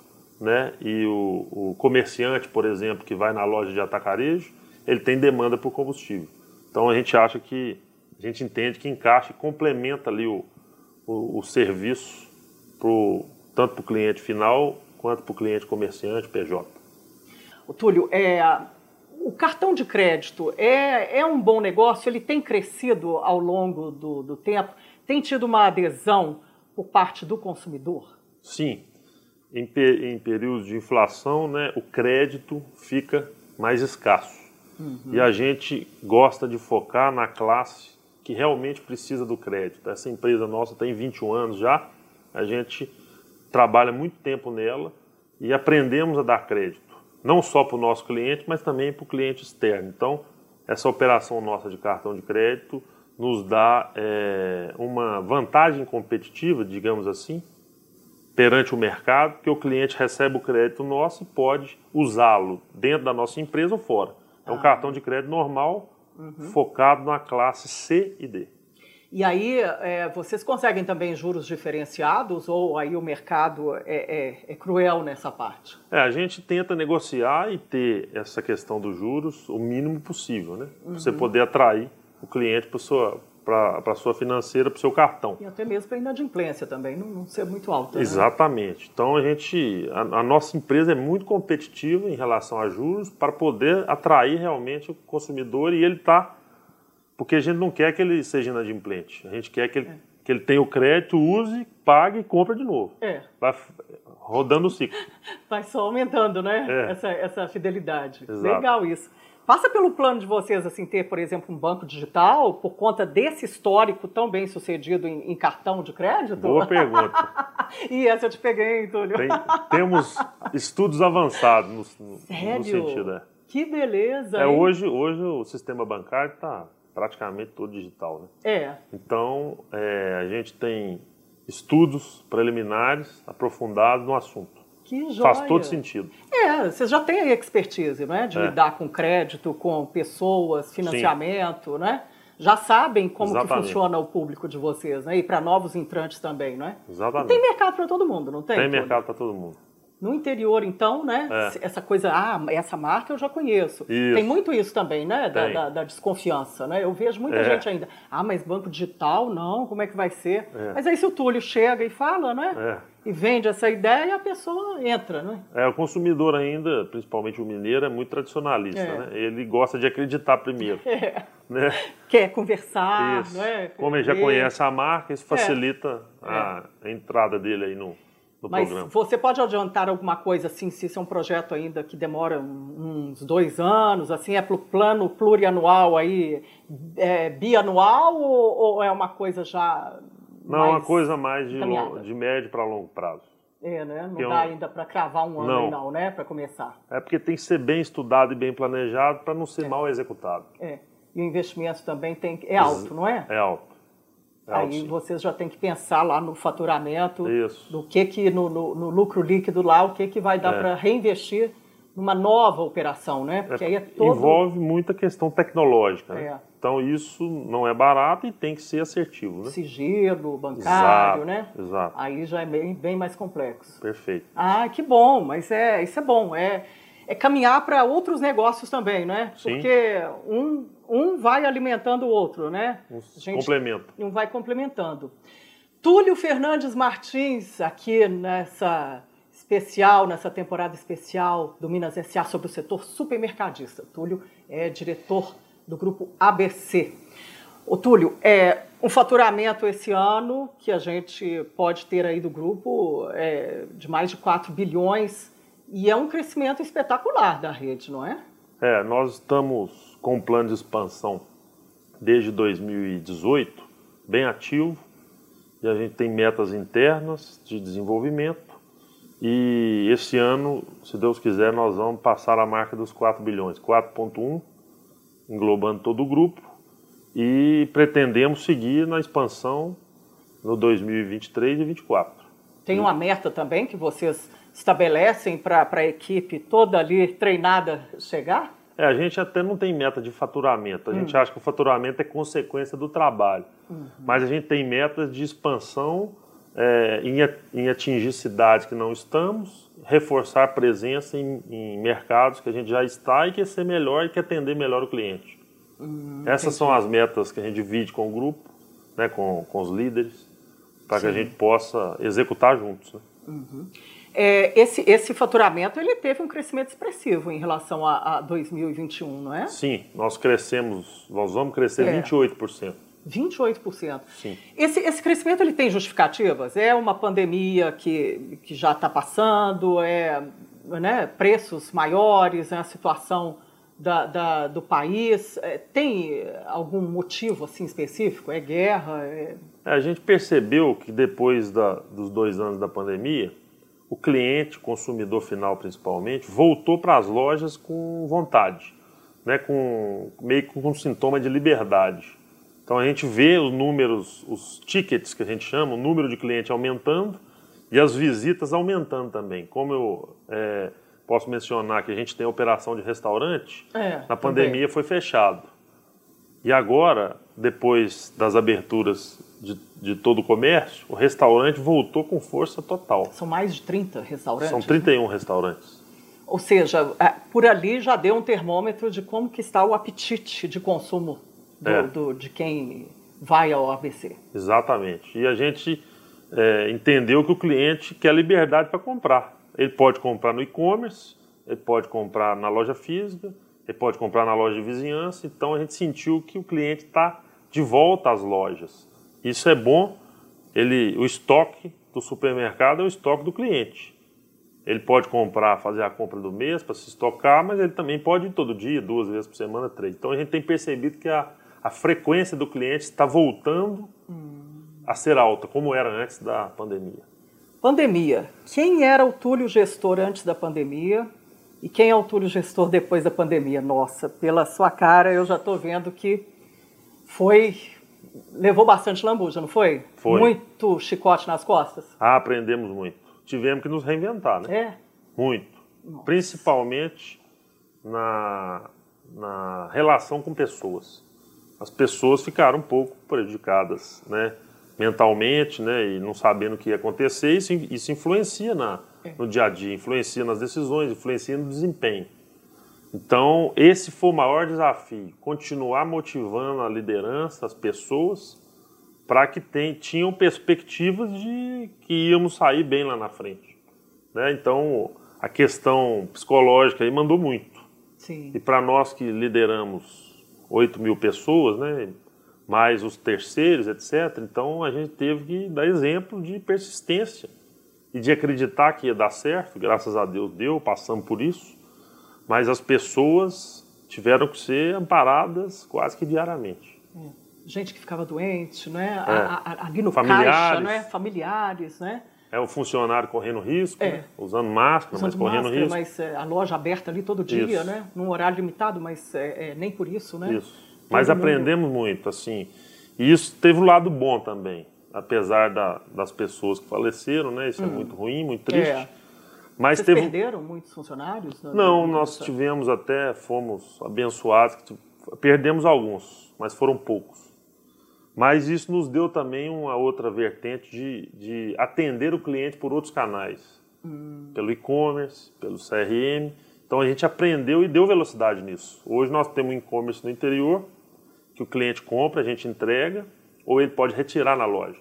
né? E o, o comerciante, por exemplo, que vai na loja de atacarejo, ele tem demanda por combustível. Então a gente acha que, a gente entende que encaixa e complementa ali o, o, o serviço pro, tanto para o cliente final quanto para o cliente comerciante, PJ. O Túlio, é, o cartão de crédito é, é um bom negócio? Ele tem crescido ao longo do, do tempo? Tem tido uma adesão por parte do consumidor? Sim. Em, em períodos de inflação, né, o crédito fica mais escasso. Uhum. E a gente gosta de focar na classe que realmente precisa do crédito. Essa empresa nossa tem 21 anos já, a gente trabalha muito tempo nela e aprendemos a dar crédito não só para o nosso cliente, mas também para o cliente externo. Então, essa operação nossa de cartão de crédito nos dá é, uma vantagem competitiva, digamos assim, perante o mercado, que o cliente recebe o crédito nosso e pode usá-lo dentro da nossa empresa ou fora. É um ah. cartão de crédito normal, uhum. focado na classe C e D. E aí, é, vocês conseguem também juros diferenciados ou aí o mercado é, é, é, cruel nessa parte? É, a gente tenta negociar e ter essa questão dos juros o mínimo possível, né? Uhum. Para você poder atrair o cliente para sua para a sua financeira, para o seu cartão. E até mesmo para a inadimplência também, não, não ser muito alta. Né? Exatamente. Então a gente, a, a, nossa empresa é muito competitiva em relação a juros para poder atrair realmente o consumidor e ele está porque a gente não quer que ele seja inadimplente. A gente quer que ele, é. que ele tenha o crédito, use, pague e compre de novo. É. Vai rodando o ciclo. Vai só aumentando, né? É. Essa, essa fidelidade. Exato. Legal isso. Passa pelo plano de vocês, assim, ter, por exemplo, um banco digital por conta desse histórico tão bem sucedido em, em cartão de crédito? Boa pergunta. e essa eu te peguei, Túlio. Tem, temos estudos avançados no, Sério? no sentido. É. Que beleza! É, hoje, hoje o sistema bancário está praticamente todo digital, né? É. Então, é, a gente tem estudos preliminares aprofundados no assunto. Que joia. Faz todo sentido. É, vocês já têm expertise, né? De é. lidar com crédito, com pessoas, financiamento, Sim. né? Já sabem como Exatamente. que funciona o público de vocês, né? E para novos entrantes também, não é? Exatamente. E tem mercado para todo mundo, não tem? Tem mercado para todo mundo. No interior, então, né? É. Essa coisa, ah, essa marca eu já conheço. Isso. Tem muito isso também, né? Da, da, da, desconfiança, né? Eu vejo muita é. gente ainda, ah, mas banco digital, não, como é que vai ser? É. Mas aí se o Túlio chega e fala, né? É. E vende essa ideia, a pessoa entra, né? É, o consumidor ainda, principalmente o mineiro, é muito tradicionalista, é. né? Ele gosta de acreditar primeiro. É. Né? Quer conversar, isso. né? Como ele já conhece a marca, isso facilita a entrada dele aí no mas programa. você pode adiantar alguma coisa assim, se isso é um projeto ainda que demora uns dois anos, assim, é para o plano plurianual aí, é, bianual ou, ou, é uma coisa já Não, é uma coisa mais de, de médio para longo prazo. É, né? Não dá ainda para cravar um ano não, não né? Para começar. É porque tem que ser bem estudado e bem planejado para não ser é. mal executado. É. E o investimento também tem, é alto, não é? É alto. É Aí vocês já tem que pensar lá no faturamento, Isso. do que que no, no, no, lucro líquido lá, o que que vai dar é. para reinvestir numa nova operação, né? Porque é, aí é todo... Envolve muita questão tecnológica, né? É. Então isso não é barato e tem que ser assertivo, né? Sigilo, bancário, exato, né? Exato. Aí já é bem, bem mais complexo. Perfeito. Ah, que bom, mas é, isso é bom. É, é caminhar para outros negócios também, né? Sim. Porque um, um vai alimentando o outro, né? Um complemento. Um vai complementando. Túlio Fernandes Martins, aqui nessa especial, nessa temporada especial do Minas S.A. sobre o setor supermercadista. Túlio é diretor do grupo ABC. O Túlio, é um faturamento esse ano que a gente pode ter aí do grupo é, de mais de 4 bilhões e é um crescimento espetacular da rede, não é? É, nós estamos com um plano de expansão desde 2018, bem ativo, e a gente tem metas internas de desenvolvimento. E esse ano, se Deus quiser, nós vamos passar a marca dos 4 bilhões, 4.1, englobando todo o grupo. e pretendemos seguir na expansão no 2023 e 2024. Tem uma meta também que vocês estabelecem para a equipe toda ali treinada chegar? É, a gente até não tem meta de faturamento. A hum. gente acha que o faturamento é consequência do trabalho. Uhum. Mas a gente tem metas de expansão é, em, atingir cidades que não estamos, reforçar presença em, em, mercados que a gente já está e quer ser melhor e quer atender melhor o cliente. Hum, Essas entendi. são as metas que a gente divide com o grupo, né, com, com os líderes, para que a gente possa executar juntos. Né? Uhum. É, esse, esse faturamento ele teve um crescimento expressivo em relação a, a 2021, não é? Sim, nós crescemos, nós vamos crescer é. 28%. 28%. Sim. Esse, esse crescimento ele tem justificativas? É uma pandemia que, que já está passando? É né, preços maiores? É a situação da, da, do país? É, tem algum motivo assim específico? É guerra? É... A gente percebeu que depois da, dos dois anos da pandemia, o cliente, consumidor final principalmente, voltou para as lojas com vontade, né, com, meio com um sintoma de liberdade. Então a gente vê os números, os tickets que a gente chama, o número de clientes aumentando e as visitas aumentando também. Como eu é, posso mencionar que a gente tem operação de restaurante, é, na pandemia também. foi fechado. E agora, depois das aberturas de, de, todo o comércio, o restaurante voltou com força total. São mais de 30 restaurantes? São 31 né? restaurantes. Ou seja, é, por ali já deu um termômetro de como que está o apetite de consumo do, é. do, de quem vai ao ABC. Exatamente. E a gente é, entendeu que o cliente quer liberdade para comprar. Ele pode comprar no e-commerce, ele pode comprar na loja física, ele pode comprar na loja de vizinhança. Então a gente sentiu que o cliente está de volta às lojas. Isso é bom. Ele, o estoque do supermercado é o estoque do cliente. Ele pode comprar, fazer a compra do mês para se estocar, mas ele também pode ir todo dia, duas vezes por semana, três. Então a gente tem percebido que a, a frequência do cliente está voltando hum. a ser alta, como era antes da pandemia. Pandemia. Quem era o Túlio gestor antes da pandemia e quem é o Túlio gestor depois da pandemia? Nossa, pela sua cara eu já estou vendo que foi levou bastante lambuja, não foi? Foi. Muito chicote nas costas? Ah, aprendemos muito. Tivemos que nos reinventar, né? É. Muito. Nossa. Principalmente na, na relação com pessoas as pessoas ficaram um pouco prejudicadas, né? mentalmente, né, e não sabendo o que ia acontecer, isso, isso influencia na, é. no dia a dia, influencia nas decisões, influencia no desempenho. Então, esse foi o maior desafio, continuar motivando a liderança, as pessoas, para que tem, tinham perspectivas de que íamos sair bem lá na frente. Né? Então, a questão psicológica aí mandou muito. Sim. E para nós que lideramos 8 mil pessoas, né? mais os terceiros, etc. Então a gente teve que dar exemplo de persistência e de acreditar que ia dar certo. Graças a Deus deu, passamos por isso. Mas as pessoas tiveram que ser amparadas quase que diariamente. É. Gente que ficava doente, né? É. Ali no Familiares. caixa, né? Familiares, né? É o funcionário correndo risco, é. né? usando máscara, usando mas correndo máscara, risco. Mas é, a loja aberta ali todo dia, isso. né? Num horário limitado, mas é, é nem por isso, né? Isso. Mas todo aprendemos mundo... muito, assim. E isso teve um lado bom também, apesar da, das pessoas que faleceram, né? Isso é hum. é muito ruim, muito triste. É. Mas Vocês teve... perderam muitos funcionários? Não, nós tivemos até, fomos abençoados, perdemos alguns, mas foram poucos. Mas isso nos deu também uma outra vertente de, de atender o cliente por outros canais, hum. pelo e-commerce, pelo CRM. Então a gente aprendeu e deu velocidade nisso. Hoje nós temos um e-commerce no interior, que o cliente compra, a gente entrega, ou ele pode retirar na loja.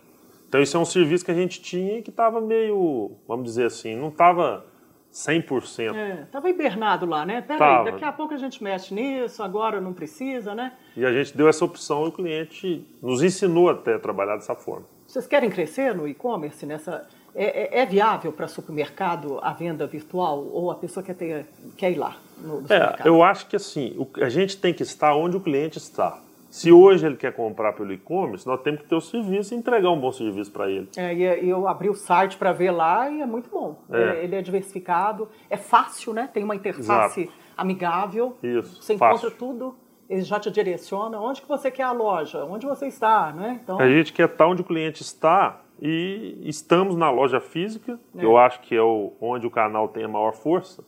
Então isso é um serviço que a gente tinha que estava meio, vamos dizer assim, não estava 100%. É, estava hibernado lá, né? Peraí, daqui a pouco a gente mexe nisso, agora não precisa, né? E a gente deu essa opção e o cliente nos ensinou até a trabalhar dessa forma. Vocês querem crescer no e-commerce nessa... É, é, é viável para supermercado a venda virtual ou a pessoa quer, ter, quer ir lá no, no É, eu acho que assim, a gente tem que estar onde o cliente está. Se hoje ele quer comprar pelo e-commerce, nós temos que ter o serviço e entregar um bom serviço para ele. É, e eu abri o site para ver lá e é muito bom. É. Ele é diversificado, é fácil, né? Tem uma interface Exato. amigável. Isso. Você fácil. encontra tudo ele já te direciona onde que você quer a loja, onde você está, né? Então... A gente quer estar onde o cliente está e estamos na loja física, é. eu acho que é o, onde o canal tem a maior força.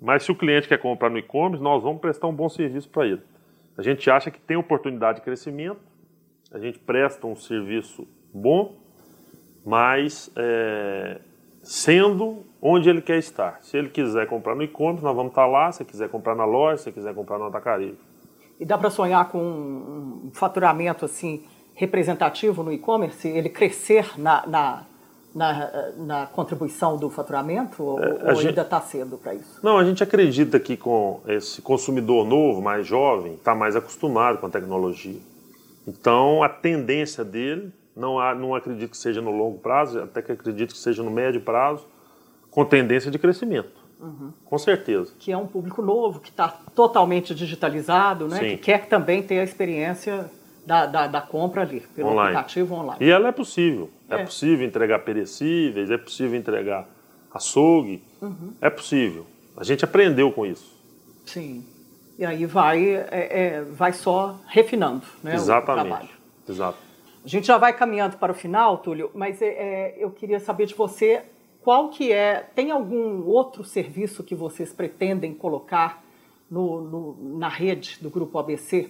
Mas se o cliente quer comprar no e-commerce, nós vamos prestar um bom serviço para ele. A gente acha que tem oportunidade de crescimento, a gente presta um serviço bom, mas é, sendo onde ele quer estar. Se ele quiser comprar no e-commerce, nós vamos estar lá. Se quiser comprar na loja, se quiser comprar no atacarejo. E dá para sonhar com um faturamento assim representativo no e-commerce? Ele crescer na, na, na, na, contribuição do faturamento ou, é, ou gente, ainda está cedo para isso? Não, a gente acredita que com esse consumidor novo, mais jovem, está mais acostumado com a tecnologia. Então, a tendência dele não, há, não acredito que seja no longo prazo, até que acredito que seja no médio prazo, com tendência de crescimento. Uhum. Com certeza. Que é um público novo, que está totalmente digitalizado, né? que quer também ter a experiência da, da, da compra ali, pelo online. aplicativo online. E ela é possível. É. é. possível entregar perecíveis, é possível entregar açougue, uhum. é possível. A gente aprendeu com isso. Sim. E aí vai, é, é, vai só refinando né, Exatamente. o trabalho. Exato. A gente já vai caminhando para o final, Túlio, mas é, é, eu queria saber de você qual que é, tem algum outro serviço que vocês pretendem colocar no, no, na rede do Grupo ABC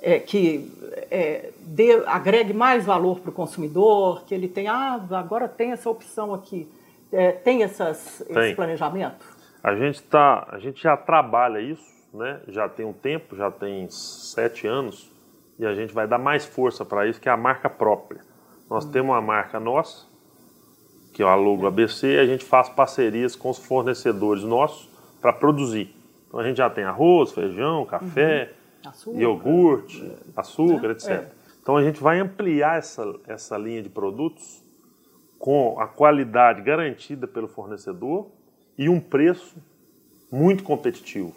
é, que é, dê, agregue mais valor para o consumidor, que ele tenha, ah, agora tem essa opção aqui, é, tem essas, tem. esse planejamento? A gente, tá, a gente já trabalha isso, né? já tem um tempo, já tem sete anos, e a gente vai dar mais força para isso, que é a marca própria. Nós hum. temos uma marca nossa, que é o Alugo ABC, e a gente faz parcerias com os fornecedores nossos para produzir. Então a gente já tem arroz, feijão, café, uhum. Açúcar, iogurte, é. açúcar, etc. É. Então a gente vai ampliar essa, essa linha de produtos com a qualidade garantida pelo fornecedor e um preço muito competitivo.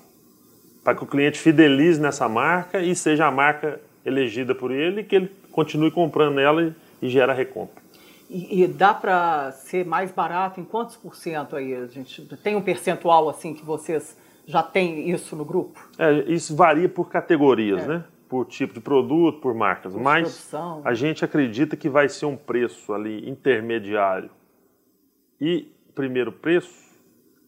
Para que o cliente fidelize nessa marca e seja a marca elegida por ele, que ele continue comprando ela e, e gera recompra. E, e dá para ser mais barato em quantos por cento aí? A gente tem um percentual assim que vocês já têm isso no grupo? É, isso varia por categorias, é. né? Por tipo de produto, por marcas. Por Mas produção. a gente acredita que vai ser um preço ali intermediário. E primeiro preço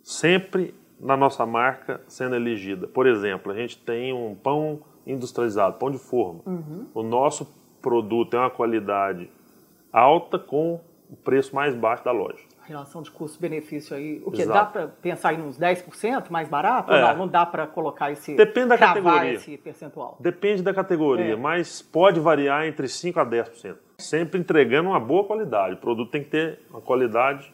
sempre na nossa marca sendo elegida. Por exemplo, a gente tem um pão industrializado, pão de forma. Uhum. O nosso produto tem uma qualidade alta com o preço mais baixo da loja. Relação de custo-benefício aí, o que dá para pensar em uns 10% mais barato? É. Não, não dá para colocar esse Depende da categoria. esse percentual? Depende da categoria, é. mas pode variar entre 5 a 10%. Sempre entregando uma boa qualidade. O produto tem que ter uma qualidade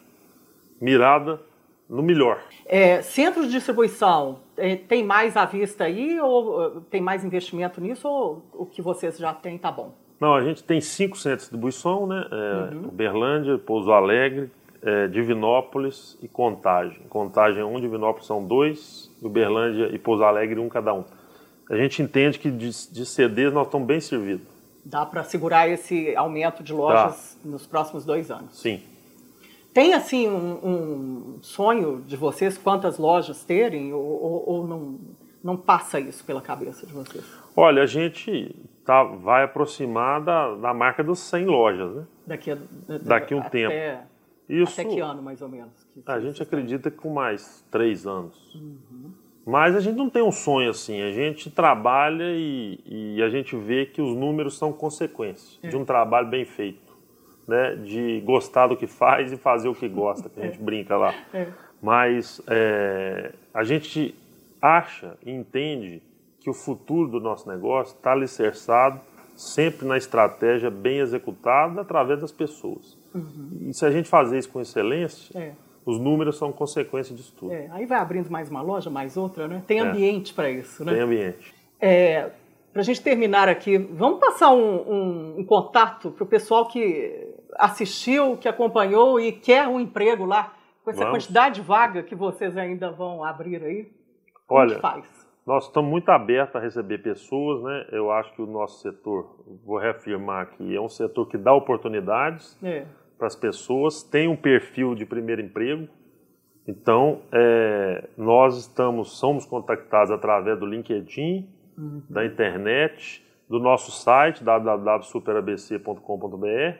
mirada no melhor. É, centro de distribuição, é, tem mais à vista aí ou uh, tem mais investimento nisso ou o que vocês já têm está bom? Não, a gente tem cinco centros de distribuição, né? É, uhum. Uberlândia, Pouso Alegre, é, Divinópolis e Contagem. Contagem é um, Divinópolis são dois, Uberlândia e Pouso Alegre um cada um. A gente entende que de, de CDs nós estamos bem servidos. Dá para segurar esse aumento de lojas tá. nos próximos dois anos? Sim. Tem, assim, um, um, sonho de vocês, quantas lojas terem, ou, ou, ou, não, não passa isso pela cabeça de vocês? Olha, a gente tá, vai aproximar da, da marca dos 100 lojas, né? Daqui a, Daqui um até, tempo. Isso, até que ano, mais ou menos? a gente acredita que com mais três anos. Uhum. Mas a gente não tem um sonho assim, a gente trabalha e, e a gente vê que os números são consequência é. de um trabalho bem feito né, de gostar do que faz e fazer o que gosta, que a gente é. brinca lá. É. Mas é, a gente acha e entende que o futuro do nosso negócio está alicerçado sempre na estratégia bem executada através das pessoas. Uhum. E se a gente fazer isso com excelência, é. os números são consequência disso tudo. É, aí vai abrindo mais uma loja, mais outra, né? Tem é. ambiente para isso, né? Tem ambiente. É, para a gente terminar aqui, vamos passar um, um, um contato para o pessoal que assistiu, que acompanhou e quer um emprego lá, com essa vamos. quantidade de vaga que vocês ainda vão abrir aí? Olha, faz? nós estamos muito abertos a receber pessoas, né? Eu acho que o nosso setor, vou reafirmar aqui, é um setor que dá oportunidades é. Para as pessoas, tem um perfil de primeiro emprego. Então, é, nós estamos, somos contactados através do LinkedIn, uhum. da internet, do nosso site www.superabc.com.br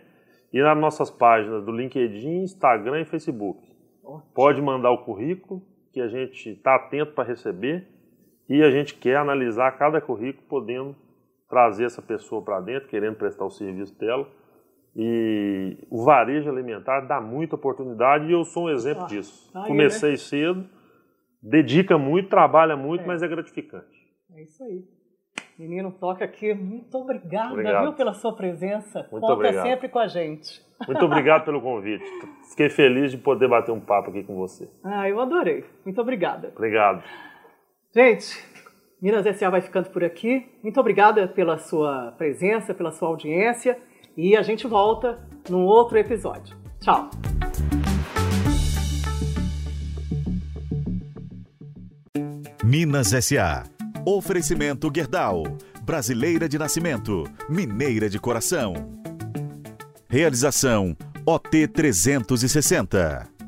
e nas nossas páginas do LinkedIn, Instagram e Facebook. Ótimo. Pode mandar o currículo que a gente está atento para receber e a gente quer analisar cada currículo, podendo trazer essa pessoa para dentro, querendo prestar o serviço dela. E o varejo alimentar dá muita oportunidade e eu sou um exemplo ah, disso. Aí, Comecei né? cedo, dedica muito, trabalha muito, é. mas é gratificante. É isso aí. Menino, toca aqui. Muito obrigada, obrigado. viu, pela sua presença. Muito Conta obrigado. sempre com a gente. Muito obrigado pelo convite. Fiquei feliz de poder bater um papo aqui com você. Ah, eu adorei. Muito obrigada. Obrigado. Gente, Minas S.A. vai ficando por aqui. Muito obrigada pela sua presença, pela sua audiência. E a gente volta num outro episódio. Tchau. Minas S.A. Oferecimento Gerdau. Brasileira de nascimento, mineira de coração. Realização OT 360.